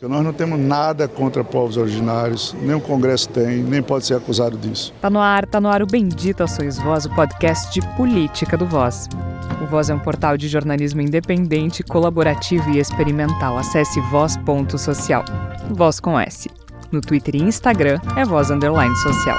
Nós não temos nada contra povos originários, nem o Congresso tem, nem pode ser acusado disso. Tá no ar, tá no ar o Bendita Sois Voz, o podcast de política do Voz. O Voz é um portal de jornalismo independente, colaborativo e experimental. Acesse voz.social. Voz com S. No Twitter e Instagram é voz underline social.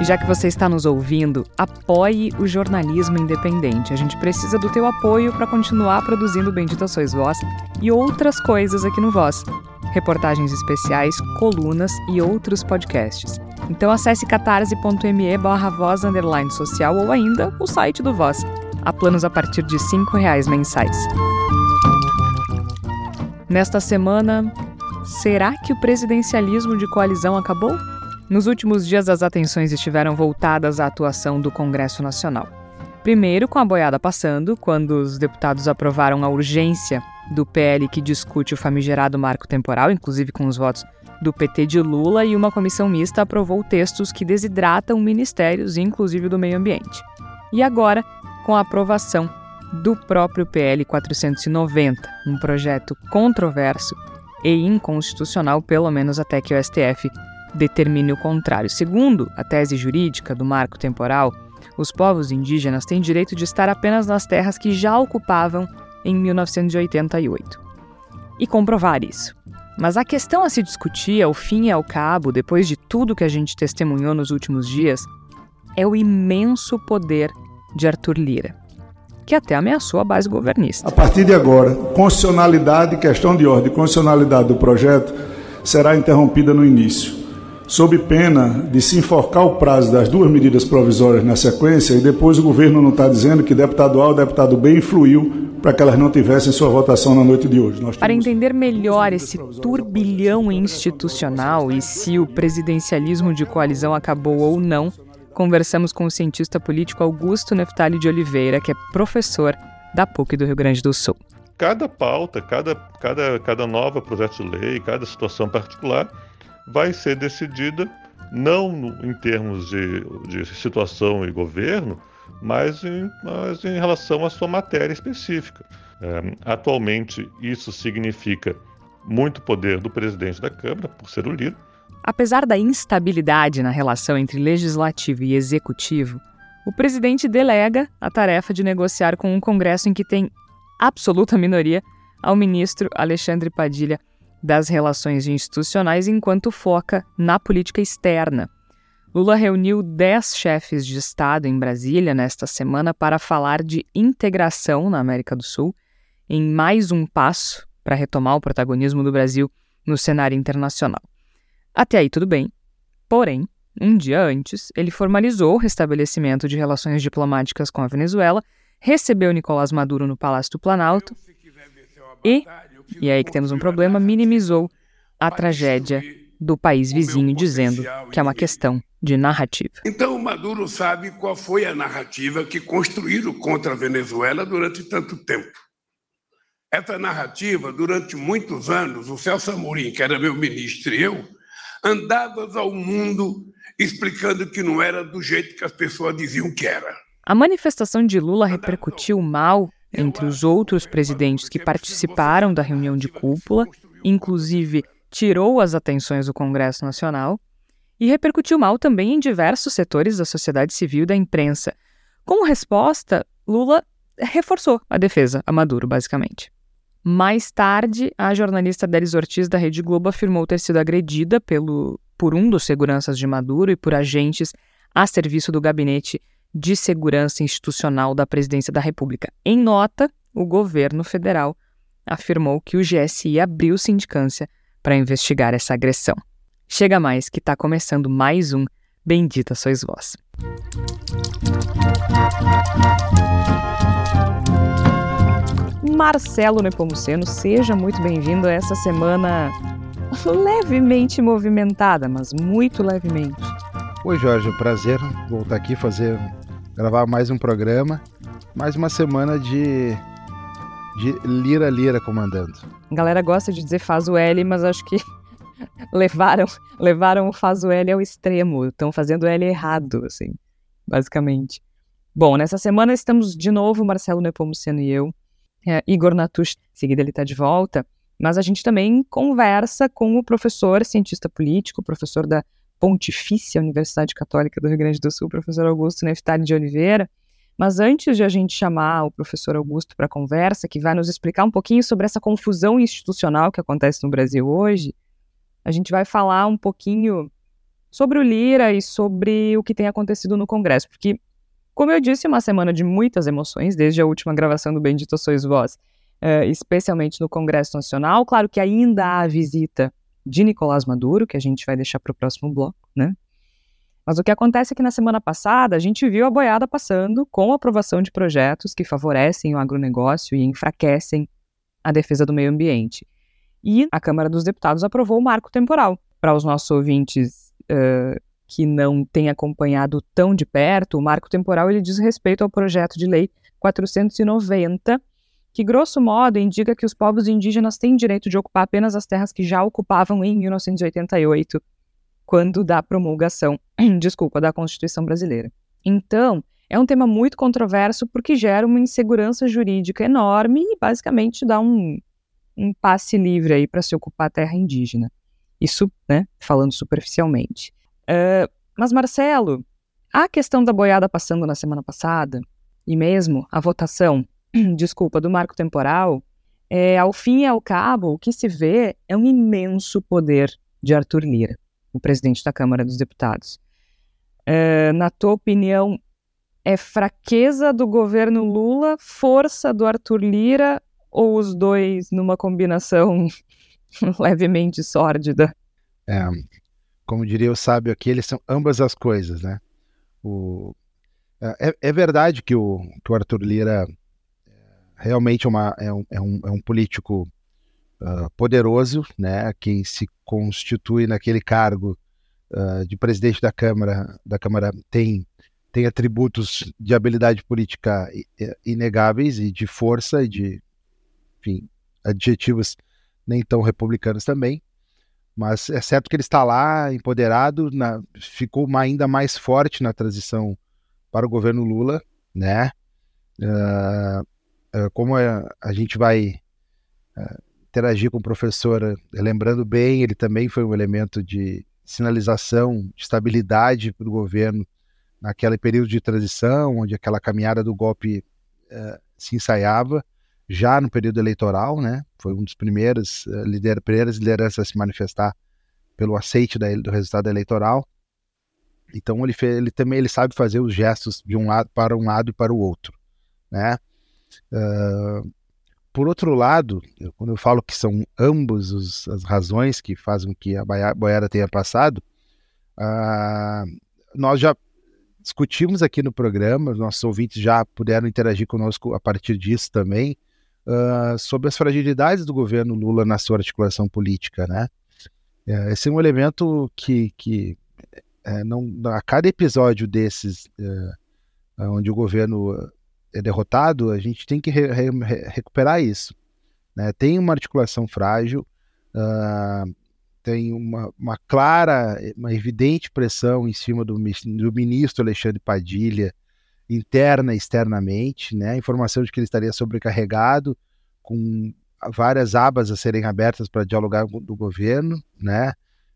E já que você está nos ouvindo, apoie o jornalismo independente. A gente precisa do teu apoio para continuar produzindo Bendita Sois Voz e outras coisas aqui no Voz. Reportagens especiais, colunas e outros podcasts. Então acesse catarse.me barra voz underline social ou ainda o site do Voz. Há planos a partir de R$ reais mensais. Nesta semana, será que o presidencialismo de coalizão acabou? Nos últimos dias, as atenções estiveram voltadas à atuação do Congresso Nacional. Primeiro, com a boiada passando, quando os deputados aprovaram a urgência do PL que discute o famigerado marco temporal, inclusive com os votos do PT de Lula, e uma comissão mista aprovou textos que desidratam ministérios, inclusive do meio ambiente. E agora, com a aprovação do próprio PL 490, um projeto controverso e inconstitucional, pelo menos até que o STF determine o contrário. Segundo a tese jurídica do marco temporal, os povos indígenas têm direito de estar apenas nas terras que já ocupavam em 1988 e comprovar isso. Mas a questão a se discutir, ao fim e ao cabo, depois de tudo que a gente testemunhou nos últimos dias, é o imenso poder de Arthur Lira, que até ameaçou a base governista. A partir de agora, constitucionalidade, questão de ordem, constitucionalidade do projeto será interrompida no início sob pena de se enforcar o prazo das duas medidas provisórias na sequência e depois o governo não está dizendo que deputado A ou deputado B influiu para que elas não tivessem sua votação na noite de hoje. Nós para entender melhor esse turbilhão institucional e se o presidencialismo de coalizão acabou ou não, conversamos com o cientista político Augusto Neftali de Oliveira, que é professor da PUC do Rio Grande do Sul. Cada pauta, cada, cada, cada nova projeto de lei, cada situação particular vai ser decidida não em termos de, de situação e governo, mas em, mas em relação à sua matéria específica. É, atualmente, isso significa muito poder do presidente da Câmara, por ser o líder. Apesar da instabilidade na relação entre legislativo e executivo, o presidente delega a tarefa de negociar com um Congresso em que tem absoluta minoria ao ministro Alexandre Padilha das relações institucionais enquanto foca na política externa. Lula reuniu 10 chefes de Estado em Brasília nesta semana para falar de integração na América do Sul, em mais um passo para retomar o protagonismo do Brasil no cenário internacional. Até aí tudo bem, porém, um dia antes, ele formalizou o restabelecimento de relações diplomáticas com a Venezuela, recebeu Nicolás Maduro no Palácio do Planalto e e aí que temos um problema, minimizou a tragédia do país vizinho, dizendo que é uma questão de narrativa. Então, Maduro sabe qual foi a narrativa que construíram contra a Venezuela durante tanto tempo. Essa narrativa, durante muitos anos, o Celso Amorim, que era meu ministro, e eu, andávamos ao mundo explicando que não era do jeito que as pessoas diziam que era. A manifestação de Lula repercutiu mal entre os outros presidentes que participaram da reunião de cúpula, inclusive tirou as atenções do Congresso Nacional e repercutiu mal também em diversos setores da sociedade civil e da imprensa. Como resposta, Lula reforçou a defesa a Maduro, basicamente. Mais tarde, a jornalista Delis Ortiz da Rede Globo afirmou ter sido agredida pelo, por um dos seguranças de Maduro e por agentes a serviço do gabinete de Segurança Institucional da Presidência da República. Em nota, o governo federal afirmou que o GSI abriu sindicância para investigar essa agressão. Chega mais que está começando mais um Bendita Sois Vós. Marcelo Nepomuceno, seja muito bem-vindo a essa semana levemente movimentada, mas muito levemente. Oi, Jorge, prazer voltar aqui fazer gravar mais um programa, mais uma semana de de Lira Lira comandando. A galera gosta de dizer faz o L, mas acho que levaram levaram o faz o L ao extremo, estão fazendo o L errado, assim, basicamente. Bom, nessa semana estamos de novo, Marcelo Nepomuceno e eu, é, Igor Natush, seguida ele está de volta, Mas a gente também conversa com o professor, cientista político, professor da Pontifícia Universidade Católica do Rio Grande do Sul, professor Augusto Neftali de Oliveira. Mas antes de a gente chamar o professor Augusto para a conversa, que vai nos explicar um pouquinho sobre essa confusão institucional que acontece no Brasil hoje, a gente vai falar um pouquinho sobre o Lira e sobre o que tem acontecido no Congresso, porque, como eu disse, é uma semana de muitas emoções, desde a última gravação do Bendito Sois Vós, uh, especialmente no Congresso Nacional. Claro que ainda há a visita de Nicolás Maduro, que a gente vai deixar para o próximo bloco, né? Mas o que acontece é que na semana passada a gente viu a boiada passando com a aprovação de projetos que favorecem o agronegócio e enfraquecem a defesa do meio ambiente. E a Câmara dos Deputados aprovou o marco temporal. Para os nossos ouvintes uh, que não têm acompanhado tão de perto, o marco temporal ele diz respeito ao projeto de lei 490, que grosso modo indica que os povos indígenas têm direito de ocupar apenas as terras que já ocupavam em 1988, quando da promulgação, desculpa, da Constituição brasileira. Então, é um tema muito controverso porque gera uma insegurança jurídica enorme e basicamente dá um, um passe livre aí para se ocupar a terra indígena. Isso, né, falando superficialmente. Uh, mas, Marcelo, a questão da boiada passando na semana passada, e mesmo a votação, desculpa, do marco temporal, é, ao fim e ao cabo, o que se vê é um imenso poder de Arthur Lira, o presidente da Câmara dos Deputados. Uh, na tua opinião, é fraqueza do governo Lula, força do Arthur Lira ou os dois numa combinação levemente sórdida? É, como diria o sábio aqui, eles são ambas as coisas, né? O, é, é verdade que o, que o Arthur Lira é, realmente é, uma, é, um, é, um, é um político uh, poderoso, né? Quem se constitui naquele cargo uh, de presidente da Câmara, da Câmara tem tem atributos de habilidade política inegáveis e de força e de enfim, adjetivos nem tão republicanos também. Mas é certo que ele está lá, empoderado, na, ficou ainda mais forte na transição para o governo Lula, né? Uh, como a, a, gente vai uh, interagir com o professor, lembrando bem, ele também foi um elemento de sinalização, de estabilidade para o governo naquele período de transição, onde aquela caminhada do golpe se ensaiava já no período eleitoral, né? Foi um dos primeiros uh, lider primeiras lideranças a se manifestar pelo aceite da, do resultado eleitoral. Então ele, ele também ele sabe fazer os gestos de um lado para um lado e para o outro, né? Uh, por outro lado, eu, quando eu falo que são ambos os, as razões que fazem que a boiada tenha passado, uh, nós já discutimos aqui no programa, nossos ouvintes já puderam interagir conosco a partir disso também, uh, sobre as fragilidades do governo Lula na sua articulação política, né? É, esse é um elemento que, que é, não, a cada episódio desses, é, onde o governo derrotado, a gente tem que re, re, recuperar isso. Né? Tem uma articulação frágil, uh, tem uma, uma, clara, uma evidente pressão em cima do, do ministro Alexandre Padilha, interna e externamente, né? A informação de que ele estaria sobrecarregado, com várias abas a serem abertas para dialogar com o governo, né?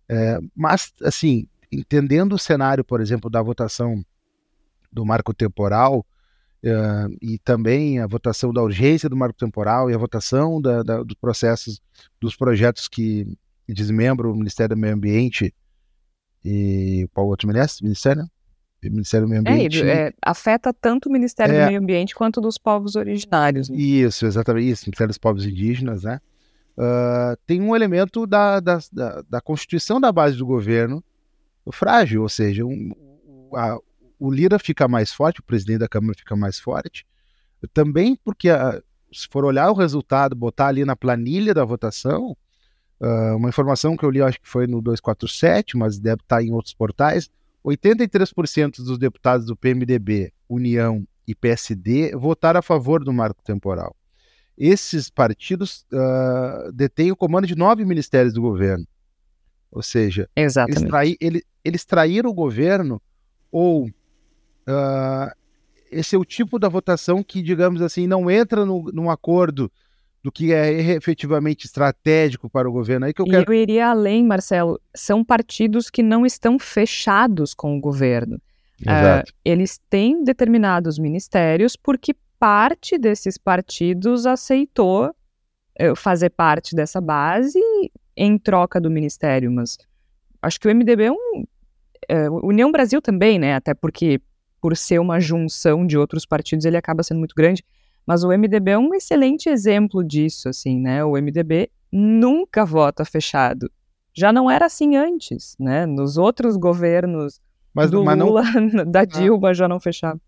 É, mas, assim, entendendo o cenário, por exemplo, da votação do marco temporal é, e também a votação da urgência do marco temporal e a votação da, da, dos processos, dos projetos que desmembram o Ministério do Meio Ambiente e qual outro ministério? Ministério do Meio é, Ambiente. É, é, afeta tanto o Ministério é, do Meio Ambiente quanto dos povos originários. Né? Isso, exatamente isso, Ministério dos Povos Indígenas, né? Uh, tem um elemento da, da, da, da, constituição da base do governo frágil, ou seja, um, a, o Lira fica mais forte, o presidente da Câmara fica mais forte, também porque, a, se for olhar o resultado, botar ali na planilha da votação, uh, uma informação que eu li, acho que foi no 247, mas deve estar em outros portais, 83% dos deputados do PMDB, União e PSD votaram a favor do marco temporal. Esses partidos uh, detêm o comando de nove ministérios do governo. Ou seja, ele, eles, traíram o governo ou uh, esse é o tipo da votação que, digamos assim, não entra no, num acordo do que é efetivamente estratégico para o governo. Aí que eu, quero... eu iria além, Marcelo. São partidos que não estão fechados com o governo. Uh, eles têm determinados ministérios porque parte desses partidos aceitou uh, fazer parte dessa base em troca do ministério, mas acho que o MDB é um. Uh, União Brasil também, né? Até porque, por ser uma junção de outros partidos, ele acaba sendo muito grande. Mas o MDB é um excelente exemplo disso, assim, né? O MDB nunca vota fechado. Já não era assim antes, né? Nos outros governos mas, do mas Lula, não... da ah. Dilma já não fechava.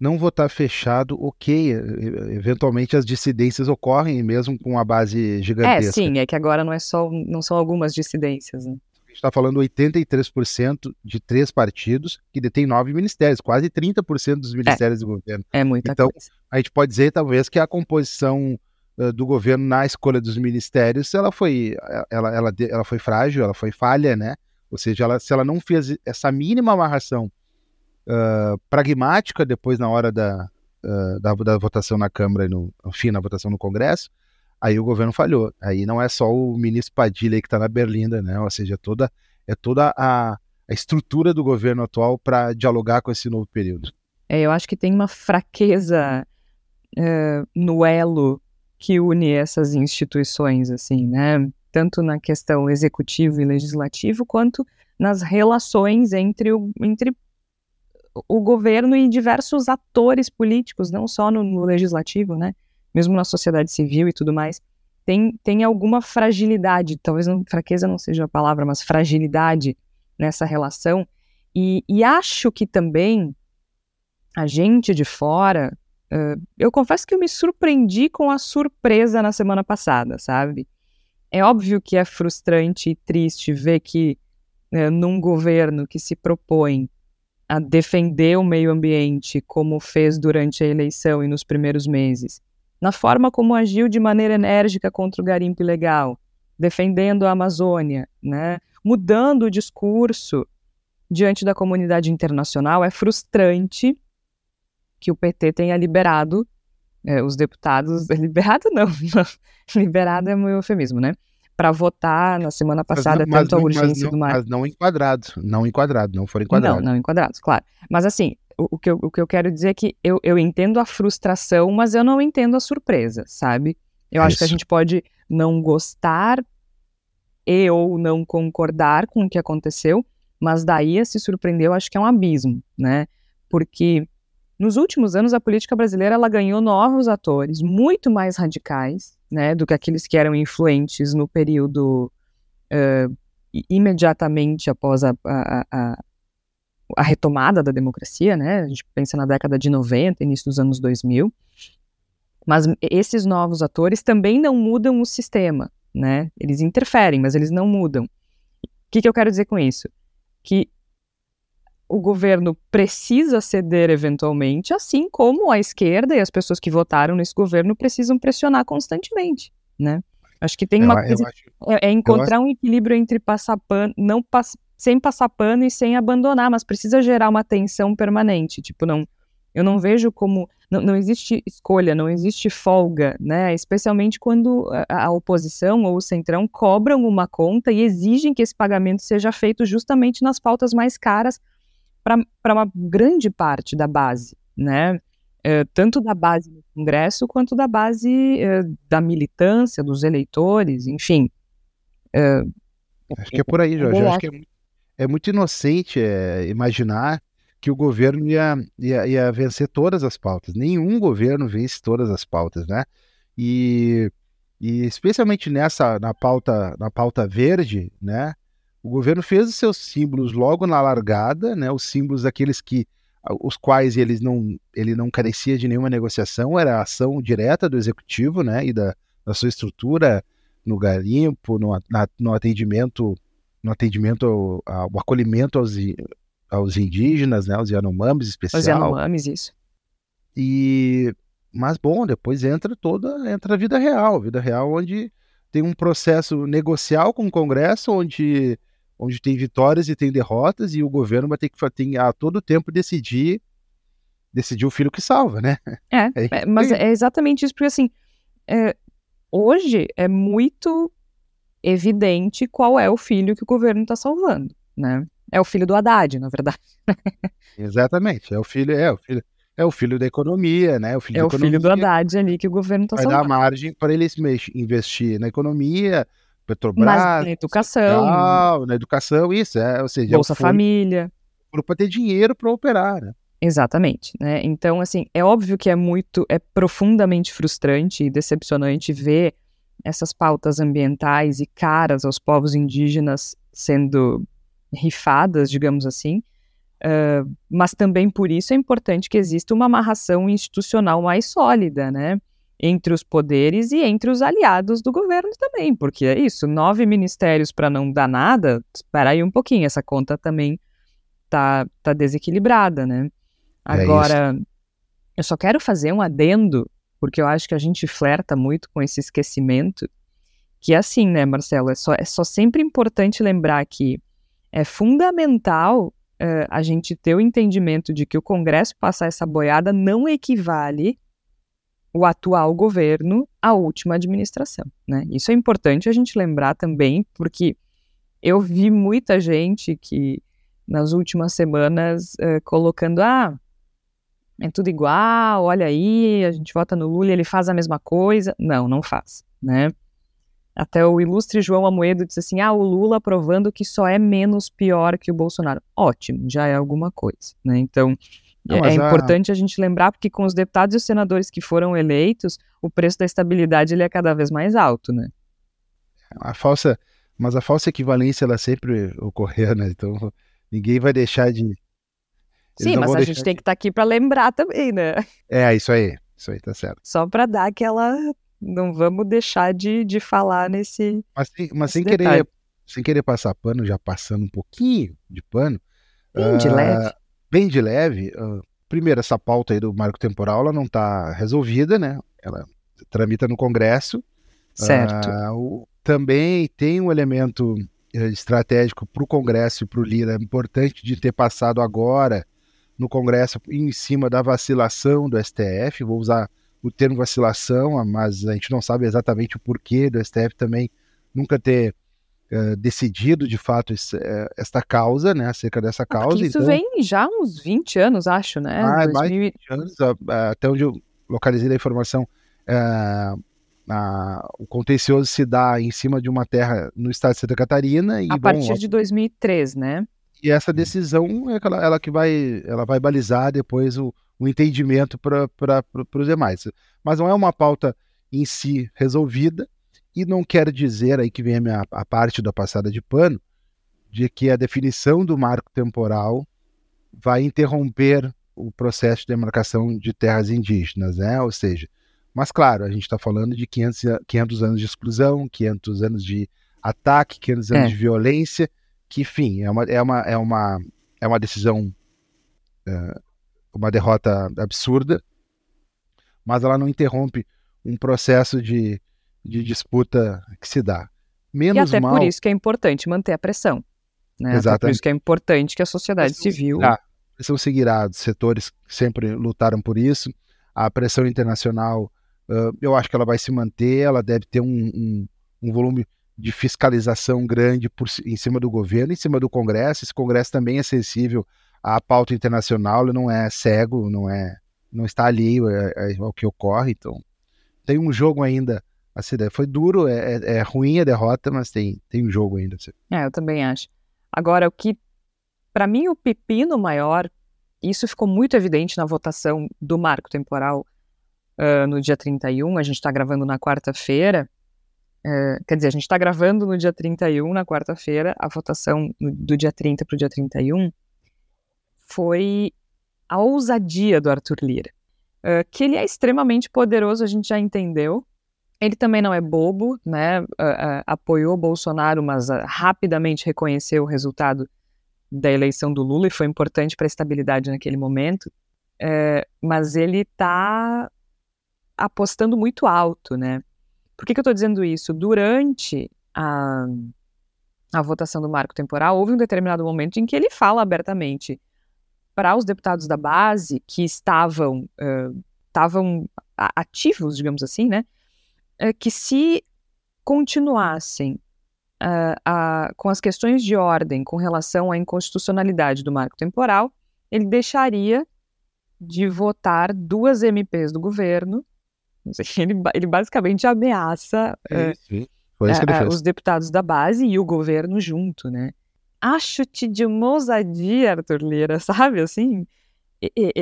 Não votar fechado, ok. Eventualmente as dissidências ocorrem mesmo com a base gigantesca. É, sim, é que agora não é só, não são algumas dissidências. Né? A gente está falando 83% de três partidos que detêm nove ministérios, quase 30% dos ministérios é, do governo. É muita então, coisa. a gente pode dizer talvez que a composição uh, do governo na escolha dos ministérios, ela foi, ela, ela, ela foi frágil, ela foi falha, né? Ou seja, ela, se ela não fez essa mínima amarração uh, pragmática depois na hora da, uh, da, da, votação na Câmara e no, enfim, na votação no Congresso, aí o governo falhou. Aí não é só o ministro Padilha que está na Berlinda, né? Ou seja, toda, é toda a, a estrutura do governo atual para dialogar com esse novo período. É, eu acho que tem uma fraqueza uh, no elo que une essas instituições, assim, né? tanto na questão executivo e legislativo, quanto nas relações entre o, entre o governo e diversos atores políticos, não só no, no legislativo, né? Mesmo na sociedade civil e tudo mais. Tem, tem alguma fragilidade, talvez não, fraqueza não seja a palavra, mas fragilidade nessa relação. E, e acho que também a gente de fora, uh, eu confesso que eu me surpreendi com a surpresa na semana passada, sabe? É óbvio que é frustrante e triste ver que, é, num governo que se propõe a defender o meio ambiente, como fez durante a eleição e nos primeiros meses, na forma como agiu de maneira enérgica contra o garimpo ilegal, defendendo a Amazônia, né, mudando o discurso diante da comunidade internacional, é frustrante que o PT tenha liberado é, os deputados, liberado não, liberado é um eufemismo, né? Para votar na semana passada, mas tanto a urgência não, do mar. Mas não enquadrados, não enquadrados, não foram enquadrados. Não, não enquadrados, claro. Mas assim, o, que, eu, o que eu quero dizer é que eu, eu entendo a frustração, mas eu não entendo a surpresa, sabe? Eu acho que a gente pode não gostar e ou não concordar com o que aconteceu, mas daí a se surpreender eu acho que é um abismo, né? Porque nos últimos anos, a política brasileira ela ganhou novos atores muito mais radicais né, do que aqueles que eram influentes no período uh, imediatamente após a, a, a, a, retomada da democracia. Né? A gente pensa na década de 90, início dos anos 2000. Mas esses novos atores também não mudam o sistema. Né? Eles interferem, mas eles não mudam. O que, que eu quero dizer com isso? Que o governo precisa ceder eventualmente, assim como a esquerda e as pessoas que votaram nesse governo precisam pressionar constantemente, né? Acho que tem eu, uma coisa acho, é, é, encontrar acho... um equilíbrio entre passar pano, não pass, sem passar pano e sem abandonar, mas precisa gerar uma tensão permanente, tipo não, eu não vejo como não, não existe escolha, não existe folga, né? Especialmente quando a, a oposição ou o centrão cobram uma conta e exigem que esse pagamento seja feito justamente nas pautas mais caras para uma grande parte da base, né? É, tanto da base do Congresso quanto da base é, da militância, dos eleitores, enfim. É, acho que é por aí, Jorge. Acho que é, é muito inocente imaginar que o governo ia, ia, ia, vencer todas as pautas. Nenhum governo vence todas as pautas, né? E, e especialmente nessa, na pauta, na pauta verde, né? O governo fez os seus símbolos logo na largada, né? Os símbolos daqueles que os quais eles não, ele não carecia de nenhuma negociação, era a ação direta do executivo, né? E da, da sua estrutura no garimpo, no, na, no atendimento, no atendimento ao, ao acolhimento aos, aos indígenas, né? Os Yanomamis especial. Os Yanomamis, isso. E mas bom, depois entra toda entra a vida real, vida real onde tem um processo negocial com o Congresso, onde onde tem vitórias e tem derrotas, e o governo vai ter que tem, a todo tempo decidir decidir o filho que salva, né? É, é, é mas é exatamente isso, porque assim, é, hoje é muito evidente qual é o filho que o governo está salvando, né? É o filho do Haddad, na verdade. Exatamente, é o filho, é o filho, é o filho da economia, né? O filho é o filho do Haddad ali que o governo está salvando. Vai dar margem para eles investir na economia, Petrobras, Mas na educação, social, na educação, isso é, ou seja, Bolsa é Família, para ter dinheiro para operar, né? Exatamente, né? Então, assim, é óbvio que é muito, é profundamente frustrante e decepcionante ver essas pautas ambientais e caras aos povos indígenas sendo rifadas, digamos assim, uh, mas também por isso é importante que exista uma amarração institucional mais sólida, né? Entre os poderes e entre os aliados do governo também, porque é isso, nove ministérios para não dar nada, espera aí um pouquinho, essa conta também tá, tá desequilibrada, né? É Agora, é eu só quero fazer um adendo, porque eu acho que a gente flerta muito com esse esquecimento, que é assim, né, Marcelo? É só, é só sempre importante lembrar que é fundamental uh, a gente ter o entendimento de que o Congresso passar essa boiada não equivale o atual governo à última administração, né? Isso é importante a gente lembrar também, porque eu vi muita gente que nas últimas semanas uh, colocando, ah, é tudo igual, olha aí, a gente vota no Lula e ele faz a mesma coisa. Não, não faz, né? Até o ilustre João Amoedo disse assim: ah, o Lula provando que só é menos pior que o Bolsonaro. Ótimo, já é alguma coisa, né? Então, não, é, importante a... a gente lembrar, porque com os deputados e os senadores que foram eleitos, o preço da estabilidade ele é cada vez mais alto, né? A falsa, mas a falsa equivalência ela sempre ocorreu, né? Então, ninguém vai deixar de Sim, mas a gente tem que estar tá aqui para lembrar também, né? É, isso aí. Isso aí, tá certo. Só para dar aquela. Não vamos deixar de, de falar nesse. Mas, mas sem, querer, sem querer passar pano, já passando um pouquinho de pano. Bem uh, de leve. Bem de leve. Uh, primeiro, essa pauta aí do marco temporal, ela não está resolvida, né? Ela tramita no Congresso. Certo. Uh, o, também tem um elemento eh, estratégico para o Congresso e para o Lira importante de ter passado agora no Congresso em cima da vacilação do STF. Vou usar o termo vacilação, mas a gente não sabe exatamente o porquê do STF também nunca ter uh, decidido de fato esse, uh, esta causa, né, acerca dessa causa. Isso então... vem já uns 20 anos, acho, né? Ah, 2000... mais de 20 anos, uh, até onde eu localizei a informação, o contencioso se dá em cima de uma terra no estado de Santa Catarina. E, a partir de 2003, né? E essa decisão é ela, ela que vai, ela vai balizar depois o, o entendimento para os demais. Mas não é uma pauta em si resolvida, e não quer dizer, aí que vem a, minha, a parte da passada de pano, de que a definição do marco temporal vai interromper o processo de demarcação de terras indígenas, né? Ou seja, mas claro, a gente está falando de 500, 500 anos de exclusão, 500 anos de ataque, 500 anos é. de violência, que, enfim, é uma, é uma, é uma, é uma decisão, é, uma derrota absurda, mas ela não interrompe um processo de, de disputa que se dá. Menos e até mal... por isso que é importante manter a pressão. Né? Exatamente. Até por isso que é importante que a sociedade pressão civil. Seguirá. A pressão seguirá, os setores sempre lutaram por isso. A pressão internacional, uh, eu acho que ela vai se manter, ela deve ter um, um, um volume de fiscalização grande por, em cima do governo, em cima do Congresso. Esse Congresso também é sensível à pauta internacional, ele não é cego, não é, não está ali ao que ocorre. Então, tem um jogo ainda. Assim, foi duro, é, é, é ruim a derrota, mas tem, tem um jogo ainda. Assim. É, eu também acho. Agora, o que, para mim, o pepino maior, isso ficou muito evidente na votação do marco temporal uh, no dia 31, a gente está gravando na quarta-feira, é, quer dizer, a gente está gravando no dia 31, na quarta-feira, a votação do dia 30 para o dia 31 foi a ousadia do Arthur Lira. Uh, que ele é extremamente poderoso, a gente já entendeu. Ele também não é bobo, né? Uh, apoiou Bolsonaro, mas rapidamente reconheceu o resultado da eleição do Lula e foi importante para a estabilidade naquele momento. mas ele está apostando muito alto, né? Por que, que eu estou dizendo isso? Durante a, a votação do marco temporal, houve um determinado momento em que ele fala abertamente para os deputados da base que estavam, uh, estavam ativos, digamos assim, né? que se continuassem uh, com as questões de ordem com relação à inconstitucionalidade do marco temporal, ele deixaria de votar duas MPs do governo. Ele, ele basicamente ameaça uh, os deputados da base e o governo junto, né? Acho-te de uma ousadia, Arthur Lira, sabe? Assim,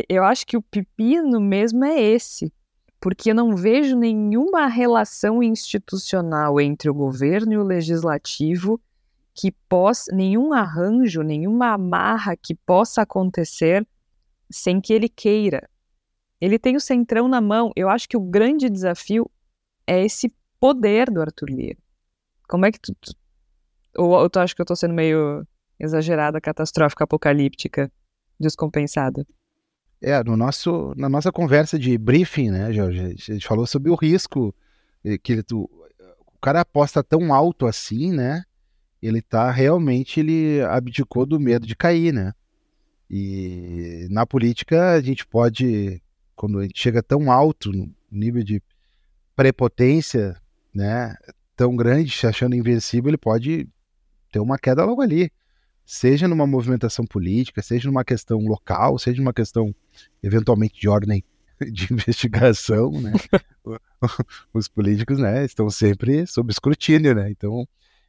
eu acho que o pepino mesmo é esse porque eu não vejo nenhuma relação institucional entre o governo e o legislativo que possa, nenhum arranjo, nenhuma amarra que possa acontecer sem que ele queira. Ele tem o centrão na mão. Eu acho que o grande desafio é esse poder do Arthur Lira. Como é que tu, tu ou, tu acha que eu estou sendo meio exagerada, catastrófica, apocalíptica, descompensada? É, no nosso, na nossa conversa de briefing, né, Jorge, a gente falou sobre o risco eh, que ele, o, o cara aposta tão alto assim, né? Ele tá realmente, ele abdicou do medo de cair, né? E na política a gente pode, quando gente chega tão alto no nível de prepotência, né, tão grande, se achando invencível, ele pode ter uma queda logo ali seja numa movimentação política, seja numa questão local, seja numa questão eventualmente de ordem de investigação, né? Os políticos, né, estão sempre sob escrutínio, né? Então,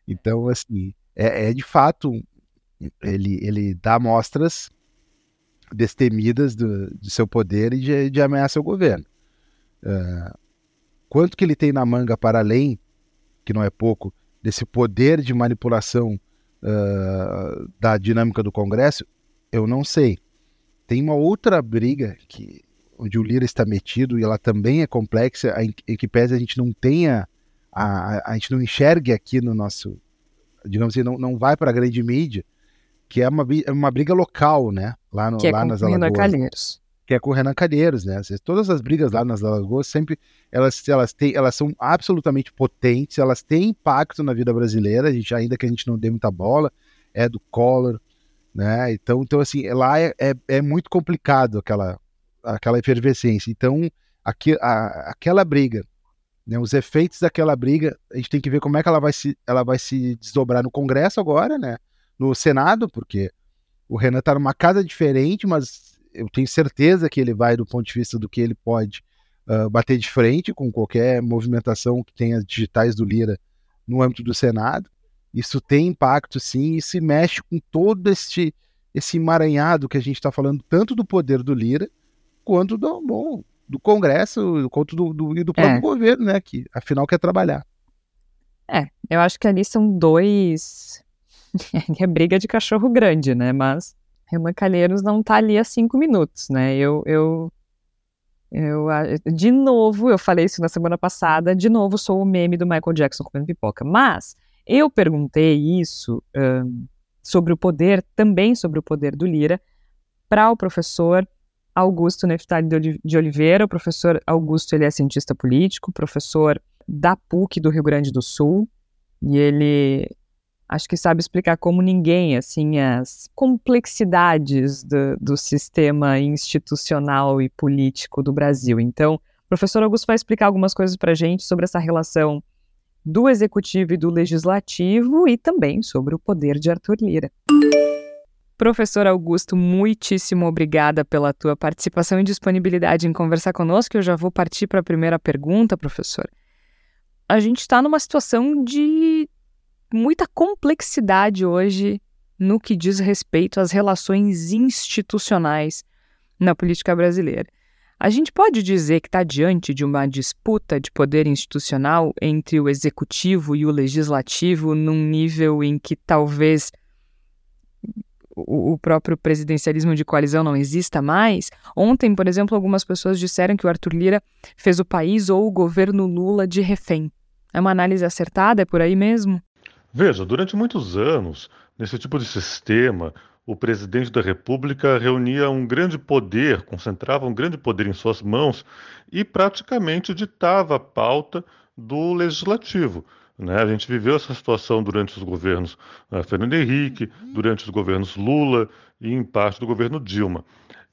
então assim, é, é de fato ele ele dá mostras destemidas do, de seu poder e de, de ameaça ao governo. Uh, quanto que ele tem na manga para além, que não é pouco, desse poder de manipulação uh, da dinâmica do Congresso, eu não sei. Tem uma outra briga que onde o Lira está metido e ela também é complexa, em, em que pese a gente não tenha, a, a, a, gente não enxergue aqui no nosso, digamos assim, não, não vai para a grande mídia, que é uma, é uma briga local, né? Lá, no, que é lá com nas Alagoas. Calheiros que é com o Renan Calheiros, né? Todas as brigas lá nas Alagoas sempre elas, elas, têm, elas são absolutamente potentes, elas têm impacto na vida brasileira, a gente, ainda que a gente não dê muita bola, é do Collor, né? Então, então assim, lá é, é, é muito complicado aquela, aquela efervescência. Então, aqui, a, aquela briga, né, os efeitos daquela briga, a gente tem que ver como é que ela vai se, ela vai se desdobrar no Congresso agora, né? No Senado, porque o Renan está numa casa diferente, mas eu tenho certeza que ele vai do ponto de vista do que ele pode uh, bater de frente com qualquer movimentação que tenha digitais do Lira no âmbito do Senado. Isso tem impacto, sim, e se mexe com todo este, esse emaranhado que a gente está falando, tanto do poder do Lira, quanto do, bom, do Congresso, quanto do, do, do próprio é. governo, né, que afinal quer trabalhar. É, eu acho que ali são dois. é briga de cachorro grande, né? Mas Renan Calheiros não está ali há cinco minutos, né? Eu, eu, eu, de novo, eu falei isso na semana passada, de novo sou o meme do Michael Jackson comendo pipoca. Mas eu perguntei isso um, sobre o poder, também sobre o poder do Lira, para o professor Augusto Neftali de Oliveira. O professor Augusto ele é cientista político, professor da PUC do Rio Grande do Sul, e ele acho que sabe explicar como ninguém, assim, as complexidades do, do sistema institucional e político do Brasil. Então, o professor Augusto vai explicar algumas coisas para a gente sobre essa relação do executivo e do legislativo e também sobre o poder de Arthur Lira. Professor Augusto, muitíssimo obrigada pela tua participação e disponibilidade em conversar conosco. Eu já vou partir para a primeira pergunta, professor. A gente está numa situação de muita complexidade hoje no que diz respeito às relações institucionais na política brasileira. A gente pode dizer que está diante de uma disputa de poder institucional entre o executivo e o legislativo num nível em que talvez o, próprio presidencialismo de coalizão não exista mais. Ontem, por exemplo, algumas pessoas disseram que o Arthur Lira fez o país ou o governo Lula de refém. É uma análise acertada? É por aí mesmo? Veja, durante muitos anos, nesse tipo de sistema, o presidente da República reunia um grande poder, concentrava um grande poder em suas mãos e praticamente ditava a pauta do legislativo. Né? A gente viveu essa situação durante os governos uh, Fernando Henrique, durante os governos Lula e em parte do governo Dilma.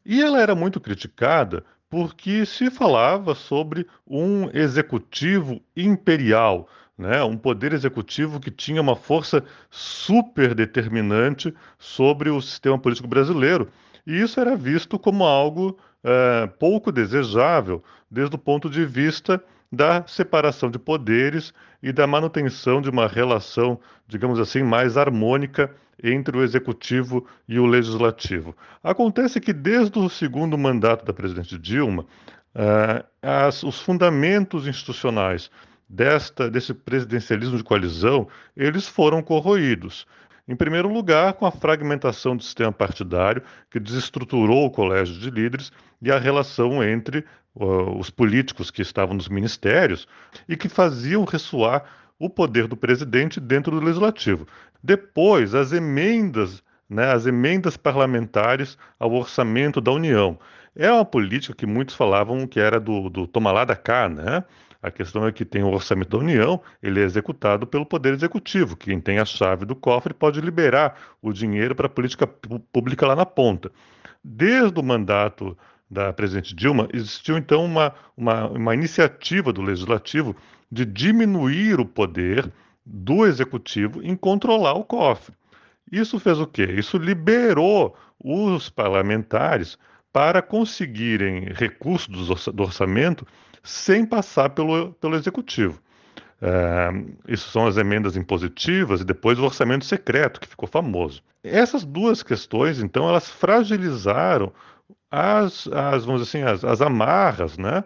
E ela era muito criticada porque se falava sobre um executivo imperial, né, um poder executivo que tinha uma força super determinante sobre o sistema político brasileiro. E isso era visto como algo é, pouco desejável, desde o ponto de vista da separação de poderes e da manutenção de uma relação, digamos assim, mais harmônica entre o executivo e o legislativo. Acontece que desde o segundo mandato da presidente Dilma, uh, as, os fundamentos institucionais desta, desse presidencialismo de coalizão, eles foram corroídos. Em primeiro lugar, com a fragmentação do sistema partidário, que desestruturou o colégio de líderes e a relação entre uh, os políticos que estavam nos ministérios e que faziam ressoar o poder do presidente dentro do legislativo. Depois, as emendas, né, as emendas parlamentares ao orçamento da União. É uma política que muitos falavam que era do, do toma lá da cá, né? A questão é que tem o orçamento da União, ele é executado pelo Poder Executivo. Quem tem a chave do cofre pode liberar o dinheiro para a política pública lá na ponta. Desde o mandato da presidente Dilma, existiu então uma, uma, uma iniciativa do Legislativo de diminuir o poder do Executivo em controlar o cofre. Isso fez o quê? Isso liberou os parlamentares para conseguirem recursos do orçamento sem passar pelo, pelo executivo. É, isso são as emendas impositivas e depois o orçamento secreto, que ficou famoso. Essas duas questões, então, elas fragilizaram as, as vamos dizer assim, as, as amarras né,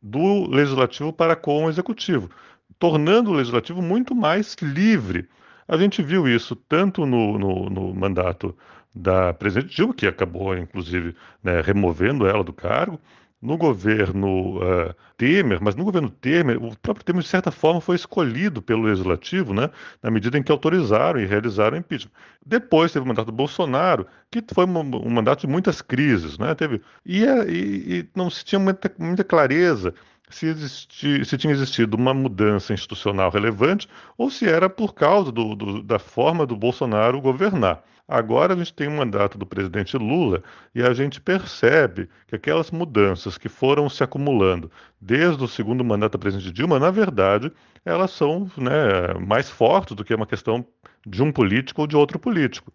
do legislativo para com o executivo, tornando o legislativo muito mais livre. A gente viu isso tanto no, no, no mandato da presidente Dilma, que acabou, inclusive, né, removendo ela do cargo, no governo uh, Temer, mas no governo Temer, o próprio Temer, de certa forma, foi escolhido pelo legislativo, né, na medida em que autorizaram e realizaram o impeachment. Depois teve o mandato do Bolsonaro, que foi um, um mandato de muitas crises, né, teve, e, é, e, e não se tinha muita, muita clareza se, existi, se, tinha existido uma mudança institucional relevante ou se era por causa do, do, da forma do Bolsonaro governar. Agora a gente tem um mandato do presidente Lula e a gente percebe que aquelas mudanças que foram se acumulando desde o segundo mandato da presidente Dilma, na verdade, elas são né, mais fortes do que uma questão de um político ou de outro político.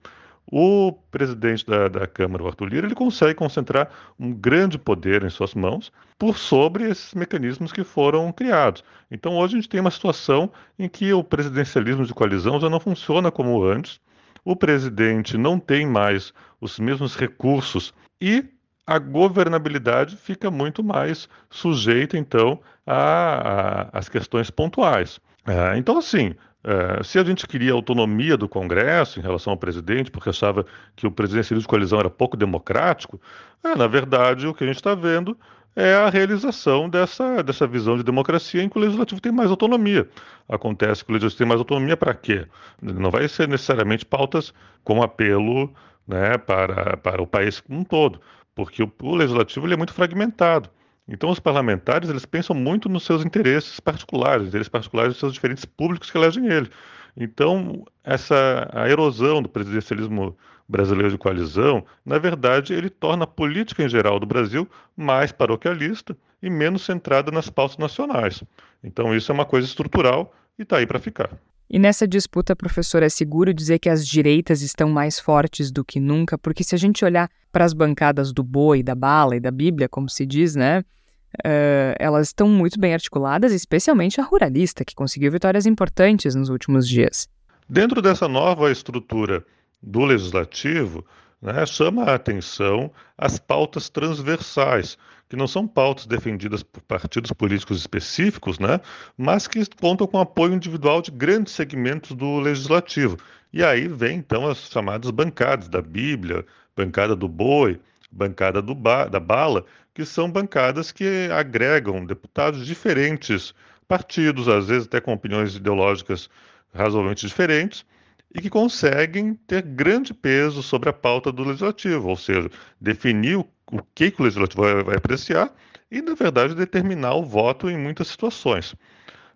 O presidente da, da, Câmara, o Arthur Lira, ele consegue concentrar um grande poder em suas mãos por sobre esses mecanismos que foram criados. Então, hoje a gente tem uma situação em que o presidencialismo de coalizão já não funciona como antes, o presidente não tem mais os mesmos recursos e a governabilidade fica muito mais sujeita, então, às questões pontuais. É, então, assim, é, se a gente queria autonomia do Congresso em relação ao presidente, porque achava que o presidencialismo de coalizão era pouco democrático, é, na verdade, o que a gente está vendo é a realização dessa, dessa visão de democracia em que o legislativo tem mais autonomia. Acontece que o legislativo tem mais autonomia para quê? Não vai ser necessariamente pautas com apelo né, para, para o país como um todo, porque o, o legislativo ele é muito fragmentado. Então, os parlamentares eles pensam muito nos seus interesses particulares, interesses particulares dos seus diferentes públicos que elegem ele. Então, essa a erosão do presidencialismo brasileiro de coalizão, na verdade, ele torna a política em geral do Brasil mais paroquialista e menos centrada nas pautas nacionais. Então, isso é uma coisa estrutural e está aí para ficar. E nessa disputa, professor, é seguro dizer que as direitas estão mais fortes do que nunca, porque se a gente olhar para as bancadas do boi, da bala e da Bíblia, como se diz, né? Uh, elas estão muito bem articuladas, especialmente a ruralista, que conseguiu vitórias importantes nos últimos dias. Dentro dessa nova estrutura do legislativo, né, chama a atenção as pautas transversais, que não são pautas defendidas por partidos políticos específicos, né, mas que contam com apoio individual de grandes segmentos do legislativo. E aí vem então as chamadas bancadas da Bíblia, bancada do boi, bancada do ba da bala, que são bancadas que agregam deputados de diferentes partidos, às vezes até com opiniões ideológicas razoavelmente diferentes, e que conseguem ter grande peso sobre a pauta do legislativo, ou seja, definir o, que, que o legislativo vai, vai, apreciar e, na verdade, determinar o voto em muitas situações.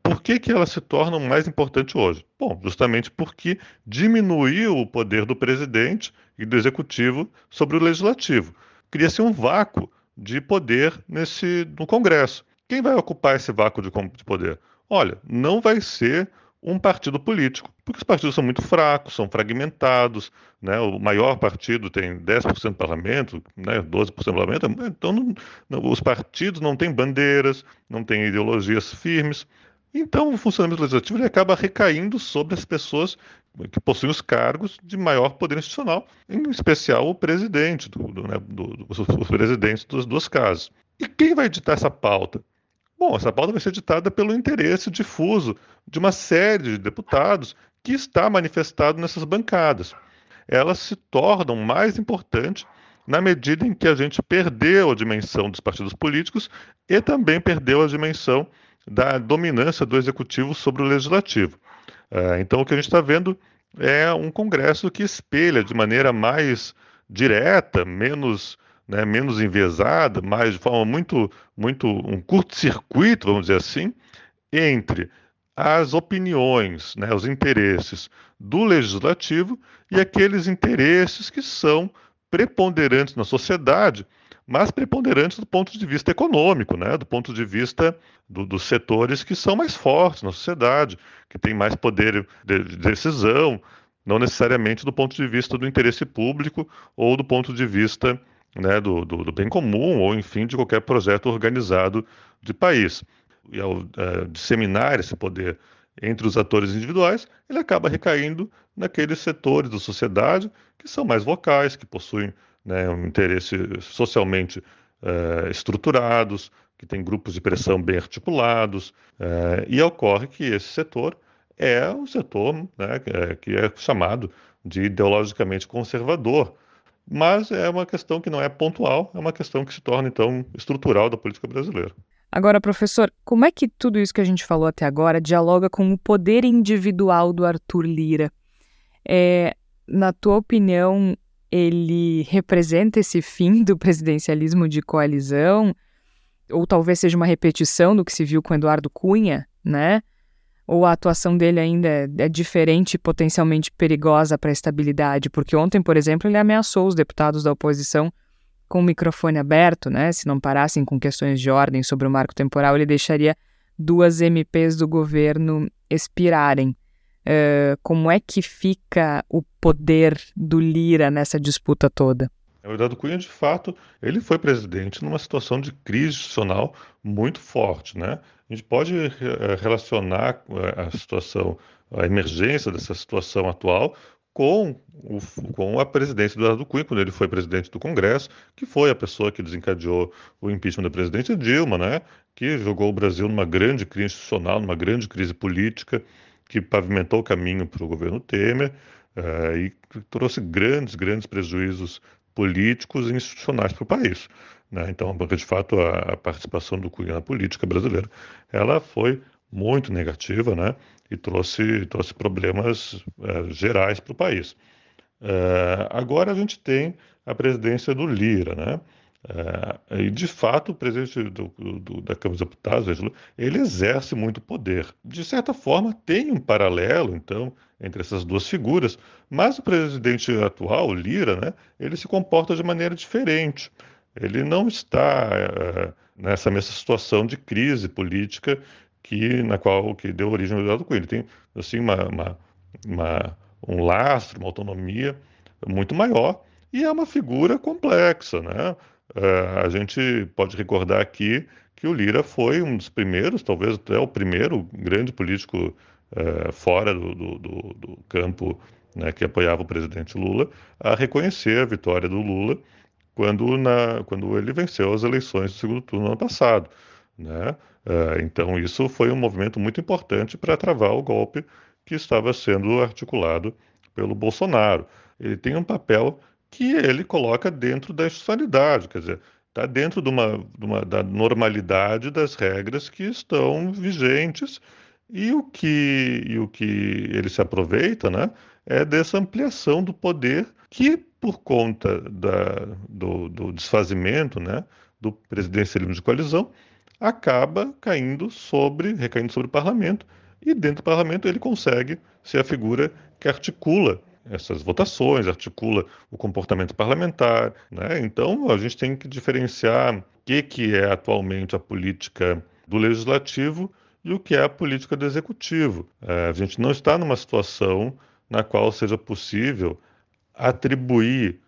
Por que, que elas se tornam mais importantes hoje? Bom, justamente porque diminuiu o poder do presidente e do executivo sobre o legislativo. Cria-se um vácuo de poder nesse no Congresso. Quem vai ocupar esse vácuo de, de poder? Olha, não vai ser um partido político, porque os partidos são muito fracos, são fragmentados, né? o maior partido tem 10% do parlamento, né? 12% do parlamento, então não, não, os partidos não têm bandeiras, não têm ideologias firmes, então o funcionamento legislativo ele acaba recaindo sobre as pessoas que possuem os cargos de maior poder institucional, em especial o presidente, do, do, né, do, os presidentes das duas casas. E quem vai editar essa pauta? Bom, essa pauta vai ser ditada pelo interesse difuso de uma série de deputados que está manifestado nessas bancadas. Elas se tornam mais importantes na medida em que a gente perdeu a dimensão dos partidos políticos e também perdeu a dimensão da dominância do executivo sobre o legislativo. Uh, então, o que a gente está vendo é um Congresso que espelha de maneira mais direta, menos né, menos enviesada, mas de forma muito, muito um curto-circuito, vamos dizer assim, entre as opiniões, né, os interesses do legislativo e aqueles interesses que são preponderantes na sociedade, mas preponderantes do ponto de vista econômico, né, do ponto de vista do, dos setores que são mais fortes na sociedade, que têm mais poder de, de decisão, não necessariamente do ponto de vista do interesse público ou do ponto de vista né, do, do, do, bem comum ou, enfim, de qualquer projeto organizado de país. E ao é, disseminar esse poder entre os atores individuais, ele acaba recaindo naqueles setores da sociedade que são mais vocais, que possuem né, um interesse socialmente é, estruturados, que têm grupos de pressão bem articulados, é, e ocorre que esse setor é o setor né, que é chamado de ideologicamente conservador, mas é uma questão que não é pontual, é uma questão que se torna, então, estrutural da política brasileira. Agora, professor, como é que tudo isso que a gente falou até agora dialoga com o poder individual do Arthur Lira? É, na tua opinião, ele representa esse fim do presidencialismo de coalizão? Ou talvez seja uma repetição do que se viu com Eduardo Cunha, né? Ou a atuação dele ainda é, é diferente e potencialmente perigosa para a estabilidade? Porque ontem, por exemplo, ele ameaçou os deputados da oposição com o microfone aberto, né? Se não parassem com questões de ordem sobre o marco temporal, ele deixaria duas MPs do governo expirarem. Uh, como é que fica o poder do Lira nessa disputa toda? O Eduardo Cunha, de fato, ele foi presidente numa situação de crise institucional muito forte, né? A gente pode eh, relacionar eh, a situação, a emergência dessa situação atual com, o, com a presidência do Eduardo Cunha, quando ele foi presidente do Congresso, que foi a pessoa que desencadeou o impeachment da presidente Dilma, né? Que jogou o Brasil numa grande crise institucional, numa grande crise política, que pavimentou o caminho para o governo Temer e trouxe grandes, grandes prejuízos políticos e institucionais para o país. Né? Então, porque de fato a, a, participação do Cunha na política brasileira ela foi muito negativa né? e trouxe, trouxe problemas é, gerais para o país. É, agora a gente tem a presidência do Lira, né? É, e de fato o presidente do, do, da Câmara dos Deputados, ele exerce muito poder. De certa forma, tem um paralelo, então, entre essas duas figuras, mas o presidente atual, Lira, né, ele se comporta de maneira diferente. Ele não está é, nessa mesma situação de crise política que na qual que deu origem ao Eduardo Cunha. Ele tem assim uma, uma, uma um lastro, uma autonomia muito maior e é uma figura complexa, né? Uh, a gente pode recordar aqui que o Lira foi um dos primeiros, talvez até o primeiro grande político uh, fora do, do, do, do campo né, que apoiava o presidente Lula, a reconhecer a vitória do Lula quando, na, quando ele venceu as eleições do segundo turno no ano passado. Né? Uh, então, isso foi um movimento muito importante para travar o golpe que estava sendo articulado pelo Bolsonaro. Ele tem um papel que ele coloca dentro da institucionalidade, quer dizer, está dentro de uma, de uma, da normalidade das regras que estão vigentes e o que, e o que ele se aproveita né, é dessa ampliação do poder que, por conta da, do, do desfazimento né, do presidencialismo de coalizão, acaba caindo sobre, recaindo sobre o parlamento, e dentro do parlamento ele consegue ser a figura que articula essas votações, articula o comportamento parlamentar. Né? Então, a gente tem que diferenciar o que, que é atualmente a política do legislativo e o que é a política do executivo. É, a gente não está numa situação na qual seja possível atribuir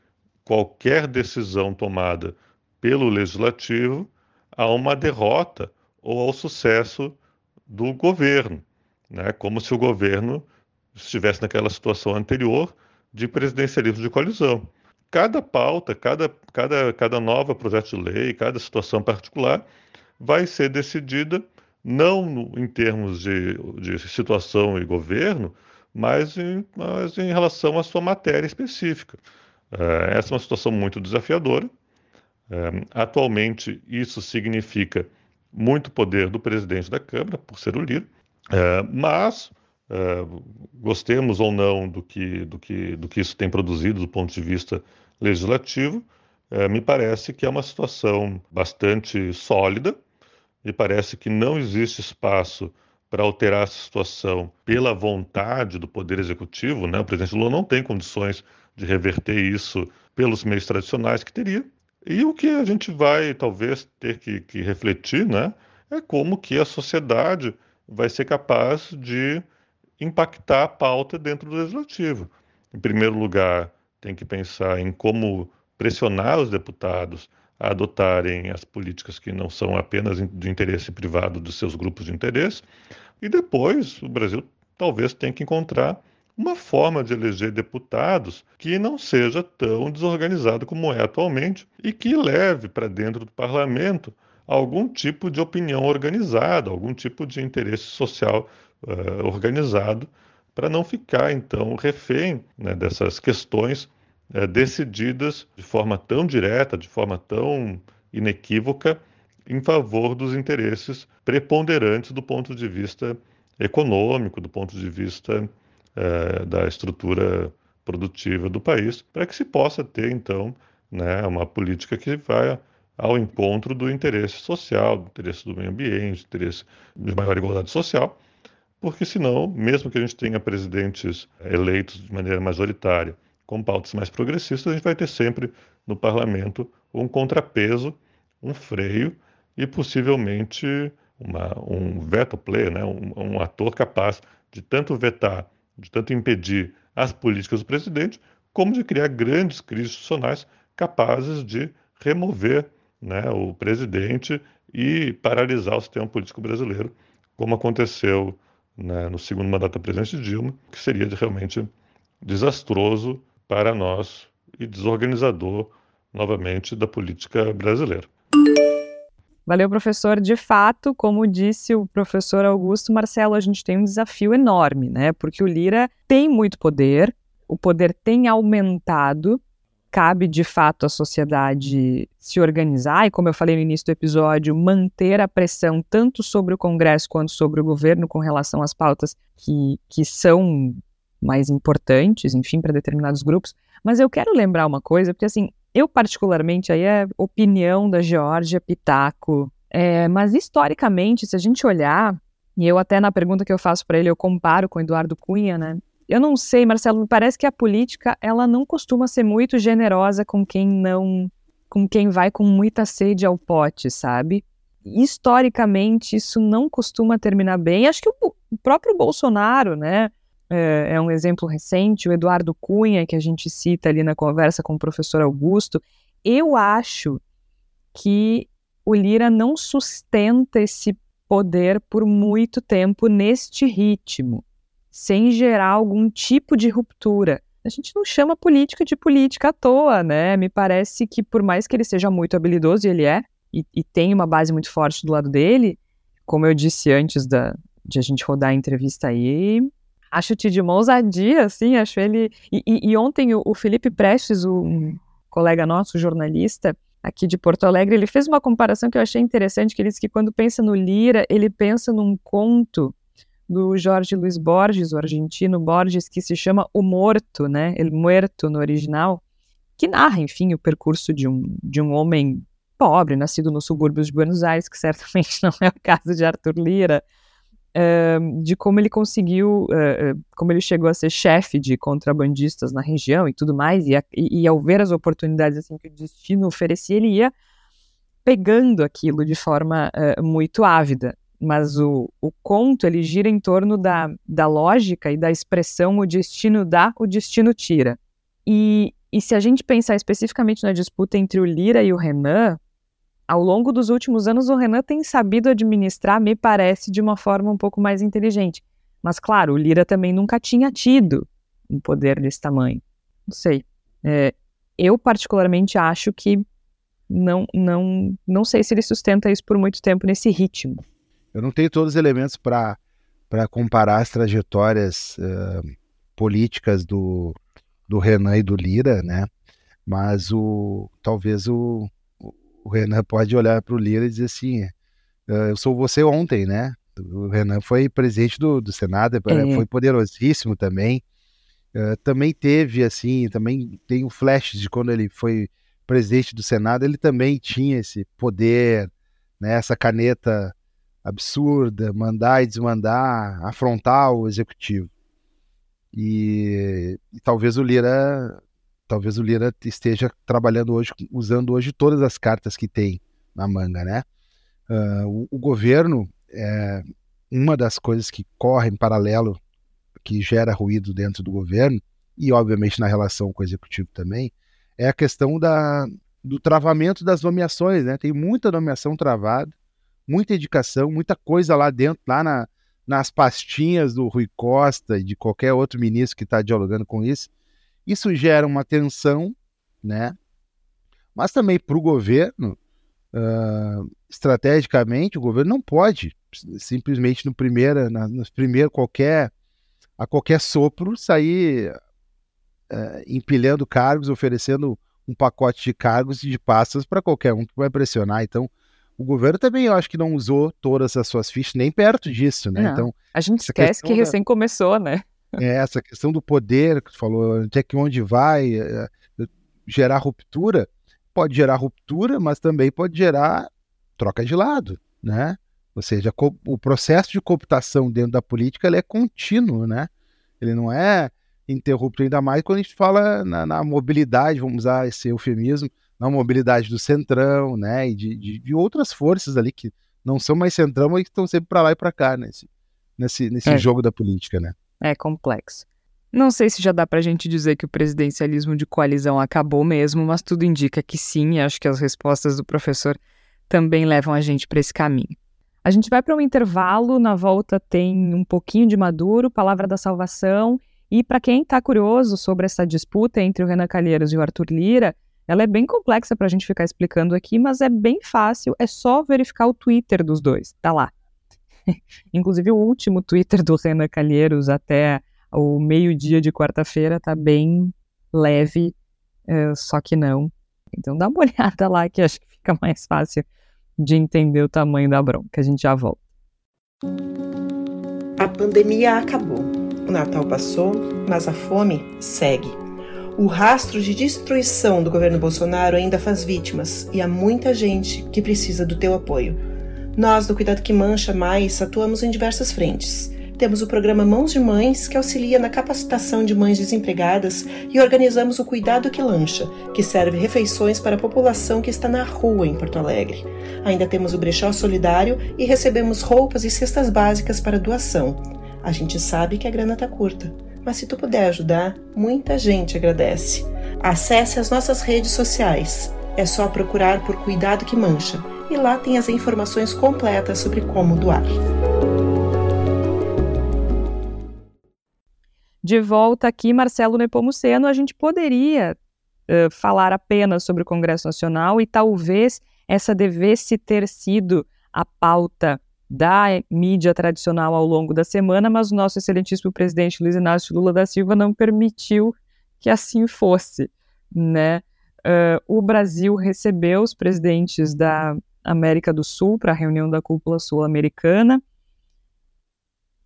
qualquer decisão tomada pelo legislativo a uma derrota ou ao sucesso do governo, né? como se o governo estivesse naquela situação anterior de presidencialismo de coalizão. Cada pauta, cada, cada, cada nova projeto de lei, cada situação particular vai ser decidida não em termos de, de situação e governo, mas em, mas em relação à sua matéria específica. Uh, essa é uma situação muito desafiadora. Uh, atualmente, isso significa muito poder do presidente da Câmara, por ser o líder, uh, mas, gostemos ou não do que, do, que, do que isso tem produzido do ponto de vista legislativo, me parece que é uma situação bastante sólida, me parece que não existe espaço para alterar essa situação pela vontade do Poder Executivo, né? O presidente Lula não tem condições de reverter isso pelos meios tradicionais que teria. E o que a gente vai talvez ter que, que refletir, né, é como que a sociedade vai ser capaz de impactar a pauta dentro do legislativo. Em primeiro lugar, tem que pensar em como pressionar os deputados a adotarem as políticas que não são apenas de interesse privado dos seus grupos de interesse. E depois, o Brasil talvez tenha que encontrar uma forma de eleger deputados que não seja tão desorganizado como é atualmente e que leve para dentro do parlamento algum tipo de opinião organizada, algum tipo de interesse social uh, organizado, para não ficar, então, refém né, dessas questões uh, decididas de forma tão direta, de forma tão inequívoca, em favor dos interesses preponderantes do ponto de vista econômico, do ponto de vista é, da estrutura produtiva do país, para que se possa ter, então, né, uma política que vai ao encontro do interesse social, do interesse do meio ambiente, do interesse de maior igualdade social, porque senão, mesmo que a gente tenha presidentes eleitos de maneira majoritária com pautas mais progressistas, a gente vai ter sempre no parlamento um contrapeso, um freio e possivelmente uma, um veto player, né, um, um ator capaz de tanto vetar de tanto impedir as políticas do presidente, como de criar grandes crises institucionais capazes de remover né, o presidente e paralisar o sistema político brasileiro, como aconteceu né, no segundo mandato da presidente Dilma, que seria realmente desastroso para nós e desorganizador novamente da política brasileira. Valeu, professor. De fato, como disse o professor Augusto Marcelo, a gente tem um desafio enorme, né? Porque o Lira tem muito poder, o poder tem aumentado, cabe de fato à sociedade se organizar e, como eu falei no início do episódio, manter a pressão tanto sobre o Congresso quanto sobre o governo com relação às pautas que, que são mais importantes, enfim, para determinados grupos. Mas eu quero lembrar uma coisa, porque assim, eu, particularmente, aí é opinião da Georgia Pitaco, é, mas historicamente, se a gente olhar, e eu até na pergunta que eu faço para ele, eu comparo com Eduardo Cunha, né? Eu não sei, Marcelo, me parece que a política, ela não costuma ser muito generosa com quem não, com quem vai com muita sede ao pote, sabe? Historicamente, isso não costuma terminar bem. Acho que o, o próprio Bolsonaro, né? É, é um exemplo recente, o Eduardo Cunha, que a gente cita ali na conversa com o professor Augusto, eu acho que o Lira não sustenta esse poder por muito tempo neste ritmo, sem gerar algum tipo de ruptura. A gente não chama política de política à toa, né? Me parece que, por mais que ele seja muito habilidoso, e ele é, e, e tem uma base muito forte do lado dele, como eu disse antes da, de a gente rodar a entrevista aí, acho de uma ousadia, assim, acho ele. E, e, e ontem o, o, Felipe Prestes, um colega nosso, jornalista aqui de Porto Alegre, ele fez uma comparação que eu achei interessante, que ele disse que quando pensa no Lira, ele pensa num conto do Jorge Luiz Borges, o argentino Borges, que se chama O Morto, né? El Muerto no original, que narra, enfim, o percurso de um, de um homem pobre, nascido nos subúrbios de Buenos Aires, que certamente não é o caso de Arthur Lira, de como ele conseguiu, uh, como ele chegou a ser chefe de contrabandistas na região e tudo mais, e, a, e, ao ver as oportunidades assim que o destino oferecia, ele ia pegando aquilo de forma muito ávida. Mas o, o conto ele gira em torno da, da lógica e da expressão o destino dá, o destino tira. E, e se a gente pensar especificamente na disputa entre o Lira e o Renan, ao longo dos últimos anos, o Renan tem sabido administrar, me parece, de uma forma um pouco mais inteligente. Mas, claro, o Lira também nunca tinha tido um poder desse tamanho. Não sei. É, eu, particularmente, acho que não, não, não sei se ele sustenta isso por muito tempo nesse ritmo. Eu não tenho todos os elementos para comparar as trajetórias uh, políticas do, do Renan e do Lira, né? Mas o talvez o, o Renan pode olhar para o Lira e dizer assim: uh, eu sou você ontem, né? O Renan foi presidente do, do Senado, é. foi poderosíssimo também. Uh, também teve, assim, também tem o flash de quando ele foi presidente do Senado, ele também tinha esse poder, né, essa caneta absurda, mandar e desmandar, afrontar o executivo. E, e talvez o Lira talvez o Lira esteja trabalhando hoje, usando hoje todas as cartas que tem na manga, né? Uh, o, o, governo, é, uma das coisas que corre em paralelo, que gera ruído dentro do governo, e obviamente na relação com o executivo também, é a questão da, do travamento das nomeações, né? Tem muita nomeação travada, muita indicação, muita coisa lá dentro, lá na, nas pastinhas do Rui Costa e de qualquer outro ministro que está dialogando com isso, isso gera uma tensão, né? Mas também para o governo, uh, estrategicamente, o governo não pode simplesmente no primeiro, na, no primeiro qualquer a qualquer sopro sair uh, empilhando cargos, oferecendo um pacote de cargos e de pastas para qualquer um que vai pressionar. Então, o governo também, eu acho que não usou todas as suas fichas nem perto disso, né? Não, então, a gente esquece que recém da... começou, né? É, essa questão do poder que tu falou, até que onde vai é, é, gerar ruptura, pode gerar ruptura, mas também pode gerar troca de lado, né? Ou seja, o processo de cooptação dentro da política ele é contínuo, né? Ele não é interrupto ainda mais quando a gente fala na, na mobilidade, vamos usar esse eufemismo, na mobilidade do centrão, né? E de, de, de outras forças ali que não são mais centrão, mas que estão sempre para lá e para cá nesse, nesse, nesse é. jogo da política, né? É complexo. Não sei se já dá para a gente dizer que o presidencialismo de coalizão acabou mesmo, mas tudo indica que sim, e acho que as respostas do professor também levam a gente para esse caminho. A gente vai para um intervalo, na volta tem um pouquinho de Maduro, Palavra da Salvação, e para quem está curioso sobre essa disputa entre o Renan Calheiros e o Arthur Lira, ela é bem complexa para a gente ficar explicando aqui, mas é bem fácil, é só verificar o Twitter dos dois, tá lá. Inclusive, o último Twitter do Renan Calheiros até o meio-dia de quarta-feira tá bem leve, uh, só que não. Então dá uma olhada lá que acho que fica mais fácil de entender o tamanho da bronca. A gente já volta. A pandemia acabou. O Natal passou, mas a fome segue. O rastro de destruição do governo Bolsonaro ainda faz vítimas e há muita gente que precisa do teu apoio. Nós, do Cuidado que Mancha Mais, atuamos em diversas frentes. Temos o programa Mãos de Mães, que auxilia na capacitação de mães desempregadas, e organizamos o Cuidado que Lancha, que serve refeições para a população que está na rua em Porto Alegre. Ainda temos o Brechó Solidário e recebemos roupas e cestas básicas para doação. A gente sabe que a grana está curta, mas se tu puder ajudar, muita gente agradece. Acesse as nossas redes sociais. É só procurar por Cuidado que Mancha e lá tem as informações completas sobre como doar. De volta aqui, Marcelo Nepomuceno, a gente poderia uh, falar apenas sobre o Congresso Nacional e talvez essa devesse ter sido a pauta da mídia tradicional ao longo da semana, mas o nosso excelentíssimo presidente Luiz Inácio Lula da Silva não permitiu que assim fosse, né? Uh, o Brasil recebeu os presidentes da América do Sul para a reunião da cúpula sul-americana.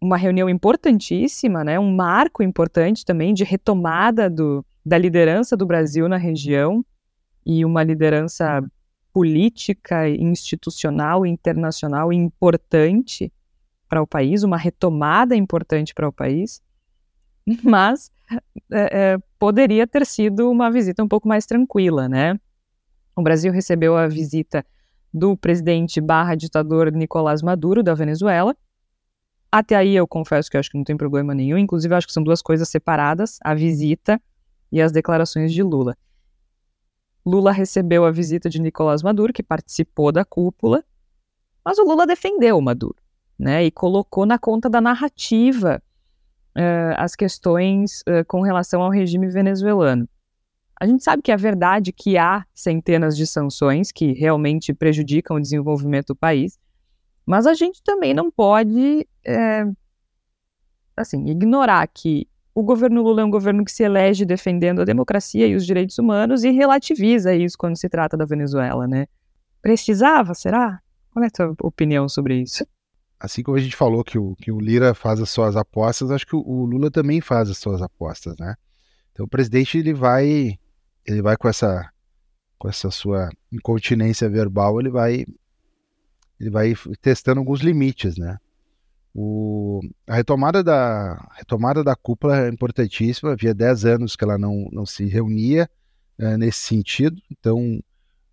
Uma reunião importantíssima, né? um marco importante também de retomada do, da liderança do Brasil na região e uma liderança política, institucional, internacional importante para o país, uma retomada importante para o país, mas é, é, poderia ter sido uma visita um pouco mais tranquila, né? O Brasil recebeu a visita do presidente barra ditador Nicolás Maduro, da Venezuela. Até aí eu confesso que acho que não tem problema nenhum, inclusive acho que são duas coisas separadas, a visita e as declarações de Lula. Lula recebeu a visita de Nicolás Maduro, que participou da cúpula, mas o Lula defendeu o Maduro, né, e colocou na conta da narrativa uh, as questões uh, com relação ao regime venezuelano. A gente sabe que é verdade que há centenas de sanções que realmente prejudicam o desenvolvimento do país, mas a gente também não pode, é, assim, ignorar que o governo Lula é um governo que se elege defendendo a democracia e os direitos humanos e relativiza isso quando se trata da Venezuela, né? Precisava, será? Qual é a tua opinião sobre isso? Assim como a gente falou que o, que o Lira faz as suas apostas, acho que o, o Lula também faz as suas apostas, né? Então o presidente ele vai ele vai com essa com essa sua incontinência verbal, ele vai ele vai testando alguns limites, né? O, a retomada da retomada da cúpula é importantíssima. Havia 10 anos que ela não, não se reunia é, nesse sentido. Então,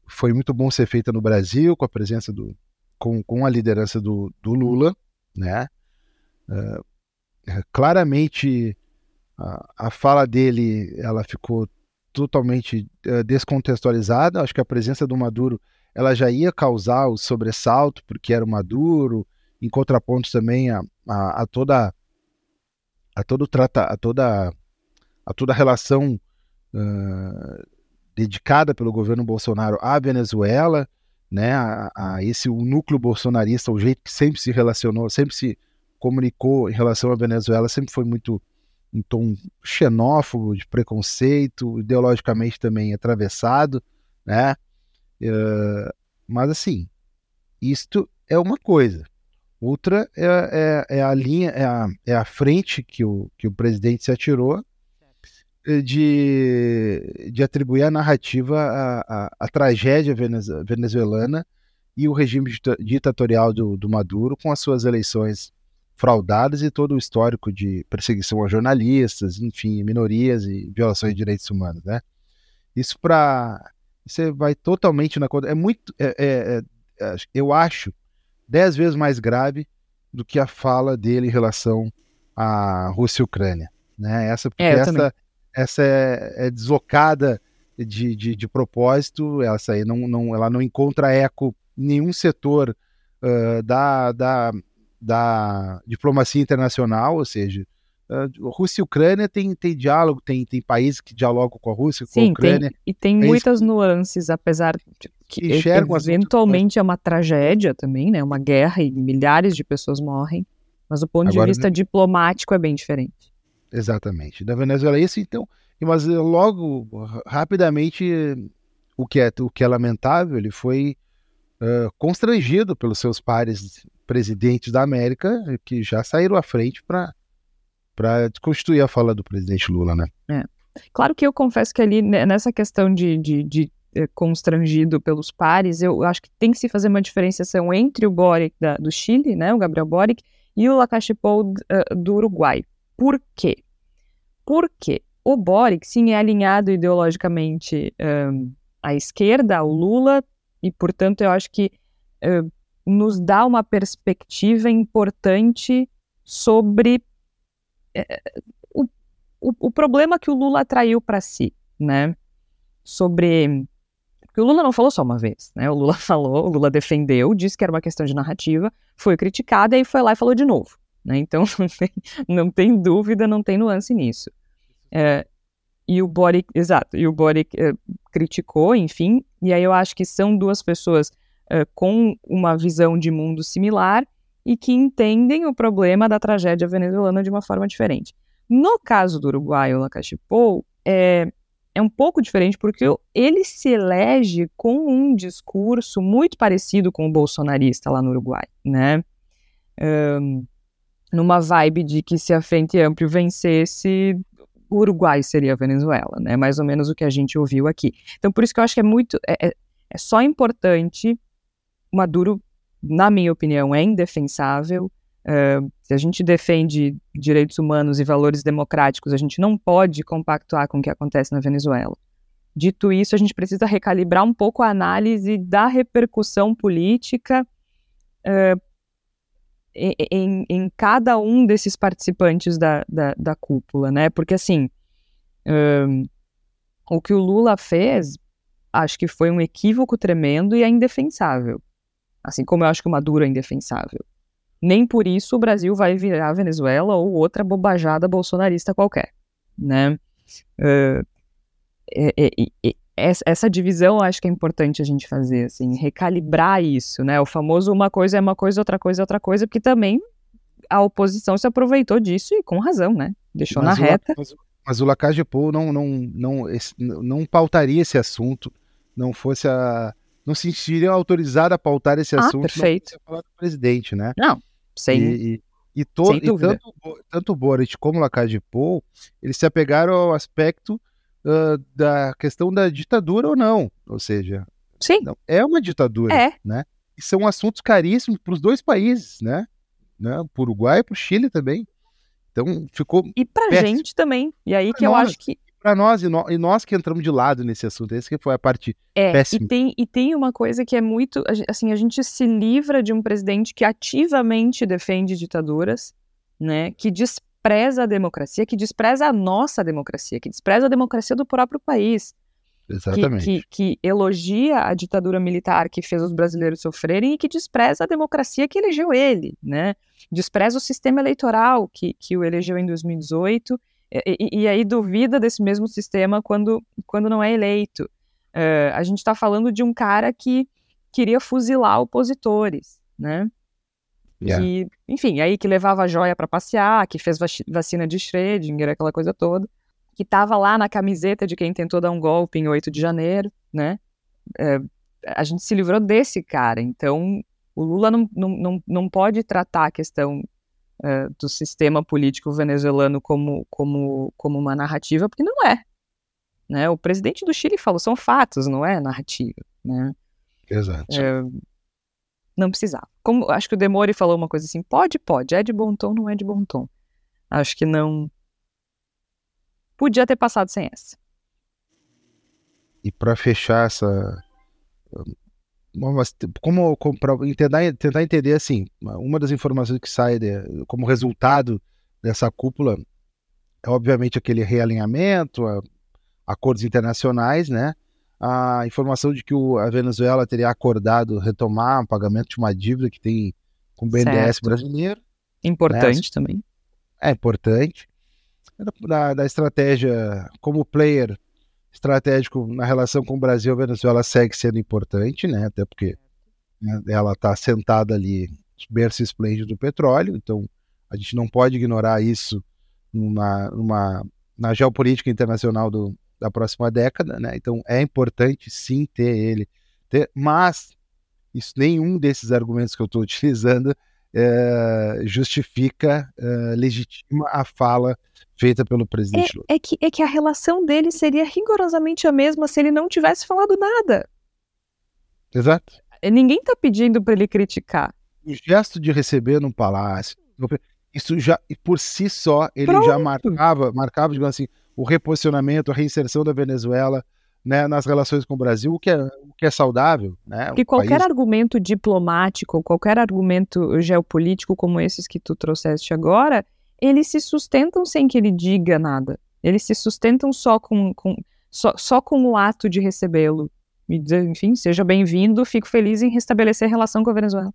foi muito bom ser feita no Brasil, com a presença do com, com a liderança do, do Lula, né? Uh, claramente a, a, fala dele ela ficou totalmente uh, descontextualizada. Acho que a presença do Maduro ela já ia causar o sobressalto porque era o Maduro, em contraponto também a, a, a toda a todo trata a toda a toda relação uh, dedicada pelo governo Bolsonaro à Venezuela, né, a, a, esse o núcleo bolsonarista, o jeito que sempre se relacionou, sempre se comunicou em relação à Venezuela, sempre foi muito em tom xenófobo, de preconceito, ideologicamente também atravessado, né? Uh, mas assim, isto é uma coisa. Outra é, é, é, a linha, é a, é a frente que o, que o presidente se atirou eh, de, de atribuir a narrativa à, à, à tragédia venezuelana e o regime ditatorial do, do Maduro com as suas eleições fraudadas e todo o histórico de perseguição a jornalistas, enfim, minorias e violações de direitos humanos, né? Isso para você vai totalmente na conta. É muito, é, é, é, eu acho, dez vezes mais grave do que a fala dele em relação à Rússia e Ucrânia, né? Essa, porque é, essa, essa é, é deslocada de, de, de, propósito, essa aí não, não, ela não encontra eco em nenhum setor uh, da, da da diplomacia internacional, ou seja, uh, Rússia e Ucrânia tem, tem diálogo, tem, tem países que dialogam com a Rússia, Sim, com a Ucrânia. Tem, e tem é muitas isso. nuances, apesar de que enxergam eventualmente é uma tragédia também, né? Uma guerra e milhares de pessoas morrem, mas o ponto Agora, de vista né? diplomático é bem diferente. Exatamente. Da Venezuela é isso, então, mas logo, rapidamente, o que é, o que é lamentável, ele foi uh, constrangido pelos seus pares presidentes da América que já saíram à frente para para a fala do presidente Lula, né? É. Claro que eu confesso que ali né, nessa questão de, de, de eh, constrangido pelos pares, eu acho que tem que se fazer uma diferenciação entre o Boric da, do Chile, né, o Gabriel Boric, e o Lacachepou uh, do Uruguai. Por quê? Porque o Boric, sim, é alinhado ideologicamente um, à esquerda, ao Lula, e, portanto, eu acho que uh, nos dá uma perspectiva importante sobre é, o, o, o, problema que o Lula atraiu para si, né? Sobre. Porque o Lula não falou só uma vez, né? O Lula falou, o Lula defendeu, disse que era uma questão de narrativa, foi criticada e foi lá e falou de novo. Né? Então não tem, não tem dúvida, não tem nuance nisso. É, e o Boric, exato, e o Boric é, criticou, enfim, e aí eu acho que são duas pessoas uh, com uma visão de mundo similar e que entendem o problema da tragédia venezuelana de uma forma diferente. No caso do Uruguai, o Lacachipou, é, é um pouco diferente porque ele se elege com um discurso muito parecido com o bolsonarista lá no Uruguai, né? Um, numa vibe de que se a Frente Amplo vencesse, o Uruguai seria a Venezuela, né? Mais ou menos o que a gente ouviu aqui. Então, por isso que eu acho que é muito. É, é, é só importante Maduro, na minha opinião, é indefensável. Uh, se a gente defende direitos humanos e valores democráticos, a gente não pode compactuar com o que acontece na Venezuela. Dito isso, a gente precisa recalibrar um pouco a análise da repercussão política uh, em, em, cada um desses participantes da, da, da cúpula, né? Porque, assim, uh, o que o Lula fez, acho que foi um equívoco tremendo e é indefensável. Assim como eu acho que o Maduro é indefensável nem por isso o Brasil vai virar Venezuela ou outra bobajada bolsonarista qualquer, né? Uh, é, é, é, essa divisão acho que é importante a gente fazer, assim, recalibrar isso, né? O famoso uma coisa é uma coisa, outra coisa é outra coisa, porque também a oposição se aproveitou disso e com razão, né? Deixou mas na reta. Mas, mas o Lacage Pou não, não, não, esse, não pautaria esse assunto, não fosse a não se sentiria autorizado a pautar esse ah, assunto perfeito. não falar do presidente, né? Não, sem, e, e, e, to, e tanto, tanto o Boric como o Lacage Pou, eles se apegaram ao aspecto uh, da questão da ditadura ou não, ou seja, Sim. Não, é uma ditadura, é. né? E são assuntos caríssimos para os dois países, né? né? Para o Uruguai e para o Chile também. Então ficou. E para gente também. E aí pra que nós, eu acho que para nós e, no, e, nós que entramos de lado nesse assunto. Essa que foi a parte é, péssima. E tem, e tem uma coisa que é muito. Assim, a gente se livra de um presidente que ativamente defende ditaduras, né? Que despreza a democracia, que despreza a nossa democracia, que despreza a democracia do próprio país. Exatamente. Que, que, que, elogia a ditadura militar que fez os brasileiros sofrerem e que despreza a democracia que elegeu ele, né? Despreza o sistema eleitoral que, que o elegeu em 2018 e, e, aí duvida desse mesmo sistema quando, quando não é eleito. Uh, a gente está falando de um cara que queria fuzilar opositores, né? Yeah. Que, enfim, aí que levava a joia para passear, que fez vacina de Schrödinger, aquela coisa toda, que estava lá na camiseta de quem tentou dar um golpe em 8 de janeiro, né? Uh, a gente se livrou desse cara, então o Lula não, não, não, não pode tratar a questão uh, do sistema político venezuelano como, como, como uma narrativa, porque não é. Né? O presidente do Chile falou, são fatos, não é narrativa. Né? Exato. Uh, não precisava. Como, acho que o Demore falou uma coisa assim, pode, pode, é de bom tom, não é de bom tom. Acho que não... Podia ter passado sem essa. E para fechar essa como, como para tentar, tentar entender assim, uma das informações que sai de, como resultado dessa cúpula é obviamente aquele realinhamento, a, acordos internacionais, né? A informação de que o, a Venezuela teria acordado retomar o pagamento de uma dívida que tem com o BNDES certo. brasileiro. Importante né? também. É importante. Da, da estratégia como player estratégico na relação com o Brasil, a Venezuela segue sendo importante, né? Até porque né, ela está sentada ali, berço esplêndido do petróleo, então a gente não pode ignorar isso numa, numa, na geopolítica internacional do, da próxima década, né? Então é importante sim ter ele, ter, mas isso, nenhum desses argumentos que eu estou utilizando é, justifica, é, legitima a fala feita pelo presidente é, Lula. É que, é que a relação dele seria rigorosamente a mesma se ele não tivesse falado nada. Exato. Ninguém está pedindo para ele criticar. O gesto de receber no palácio, isso já, por si só, ele Pronto. já marcava, marcava, digamos assim, o reposicionamento, a reinserção da Venezuela né, nas relações com o Brasil, o que é, o que é saudável. Né, Porque qualquer país... argumento diplomático, qualquer argumento geopolítico como esses que tu trouxeste agora, eles se sustentam sem que ele diga nada. Eles se sustentam só com, com só, só com o ato de recebê-lo. E dizer, enfim, seja bem-vindo, fico feliz em restabelecer a relação com a Venezuela.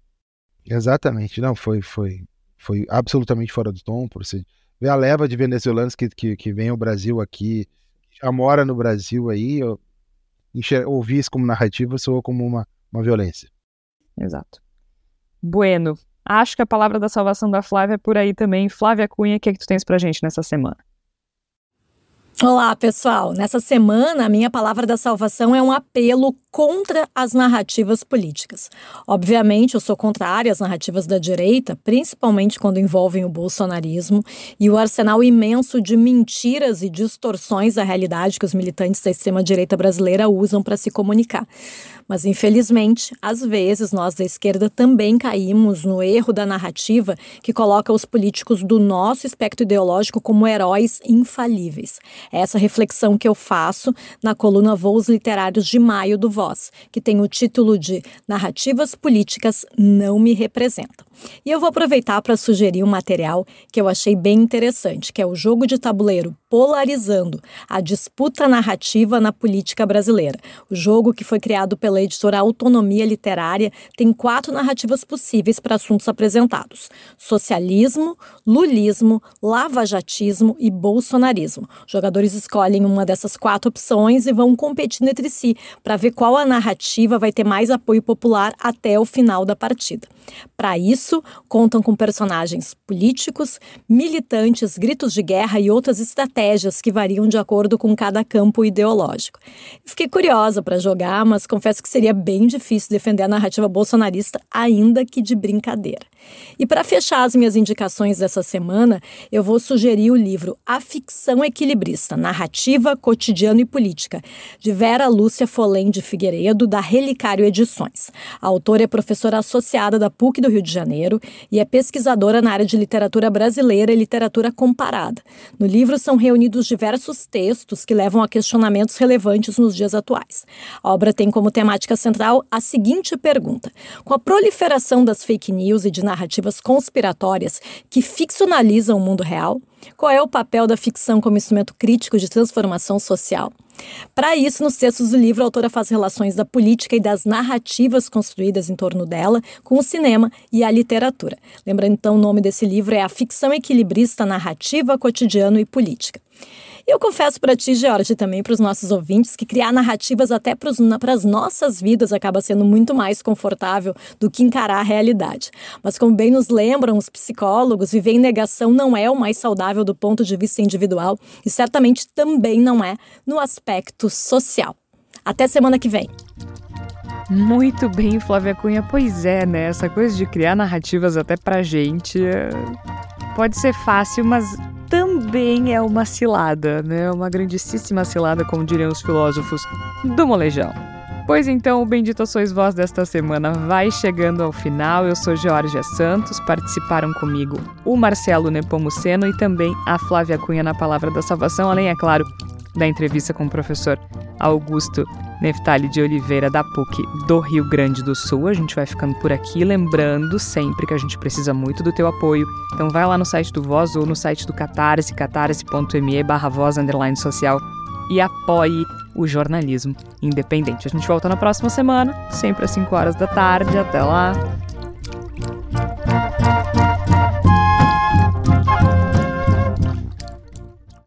Exatamente, não, foi, foi, foi absolutamente fora do tom, por você ver a leva de venezuelanos que, que, que vem ao Brasil aqui, já mora no Brasil aí, eu, ouvir isso como narrativa soa como uma, uma violência. Exato. Bueno, Acho que a palavra da salvação da Flávia é por aí também. Flávia Cunha, o que, é que tu tens pra gente nessa semana? Olá, pessoal. Nessa semana, a minha palavra da salvação é um apelo contra as narrativas políticas. Obviamente, eu sou contrária às narrativas da direita, principalmente quando envolvem o bolsonarismo e o arsenal imenso de mentiras e distorções da realidade que os militantes da extrema-direita brasileira usam para se comunicar. Mas, infelizmente, às vezes nós da esquerda também caímos no erro da narrativa que coloca os políticos do nosso espectro ideológico como heróis infalíveis. Essa reflexão que eu faço na coluna Voos Literários de Maio do Voz, que tem o título de Narrativas Políticas Não Me Representam. E eu vou aproveitar para sugerir um material que eu achei bem interessante, que é o jogo de tabuleiro Polarizando a disputa narrativa na política brasileira. O jogo que foi criado pela editora Autonomia Literária tem quatro narrativas possíveis para assuntos apresentados: socialismo, lulismo, lavajatismo e bolsonarismo. Jogadores escolhem uma dessas quatro opções e vão competindo entre si para ver qual a narrativa vai ter mais apoio popular até o final da partida. Para isso, contam com personagens políticos, militantes, gritos de guerra e outras estratégias que variam de acordo com cada campo ideológico. Fiquei curiosa para jogar, mas confesso que seria bem difícil defender a narrativa bolsonarista, ainda que de brincadeira. E para fechar as minhas indicações dessa semana, eu vou sugerir o livro A Ficção Equilibrista: Narrativa, Cotidiano e Política, de Vera Lúcia Folém de Figueiredo, da Relicário Edições. A autora é professora associada da PUC do Rio de Janeiro e é pesquisadora na área de literatura brasileira e literatura comparada. No livro são reunidos diversos textos que levam a questionamentos relevantes nos dias atuais. A obra tem como temática central a seguinte pergunta: Com a proliferação das fake news e de narrativas conspiratórias que ficcionalizam o mundo real, qual é o papel da ficção como instrumento crítico de transformação social? Para isso, nos textos do livro, a autora faz relações da política e das narrativas construídas em torno dela com o cinema e a literatura. Lembrando então, o nome desse livro é A Ficção Equilibrista Narrativa, Cotidiano e Política. Eu confesso para ti, George, e também para os nossos ouvintes, que criar narrativas até para as nossas vidas acaba sendo muito mais confortável do que encarar a realidade. Mas, como bem nos lembram os psicólogos, viver em negação não é o mais saudável do ponto de vista individual e certamente também não é no aspecto social. Até semana que vem. Muito bem, Flávia Cunha. Pois é, né? Essa coisa de criar narrativas até pra gente é... pode ser fácil, mas também é uma cilada, né? Uma grandíssima cilada, como diriam os filósofos do molejão. Pois então, o Bendito Sois Vós desta semana vai chegando ao final. Eu sou Georgia Santos, participaram comigo o Marcelo Nepomuceno e também a Flávia Cunha na Palavra da Salvação, além, é claro, da entrevista com o professor Augusto Neftali de Oliveira, da PUC do Rio Grande do Sul. A gente vai ficando por aqui, lembrando sempre que a gente precisa muito do teu apoio. Então vai lá no site do Voz ou no site do Catarse, catarse.me barra voz underline social e apoie o jornalismo independente. A gente volta na próxima semana, sempre às 5 horas da tarde. Até lá!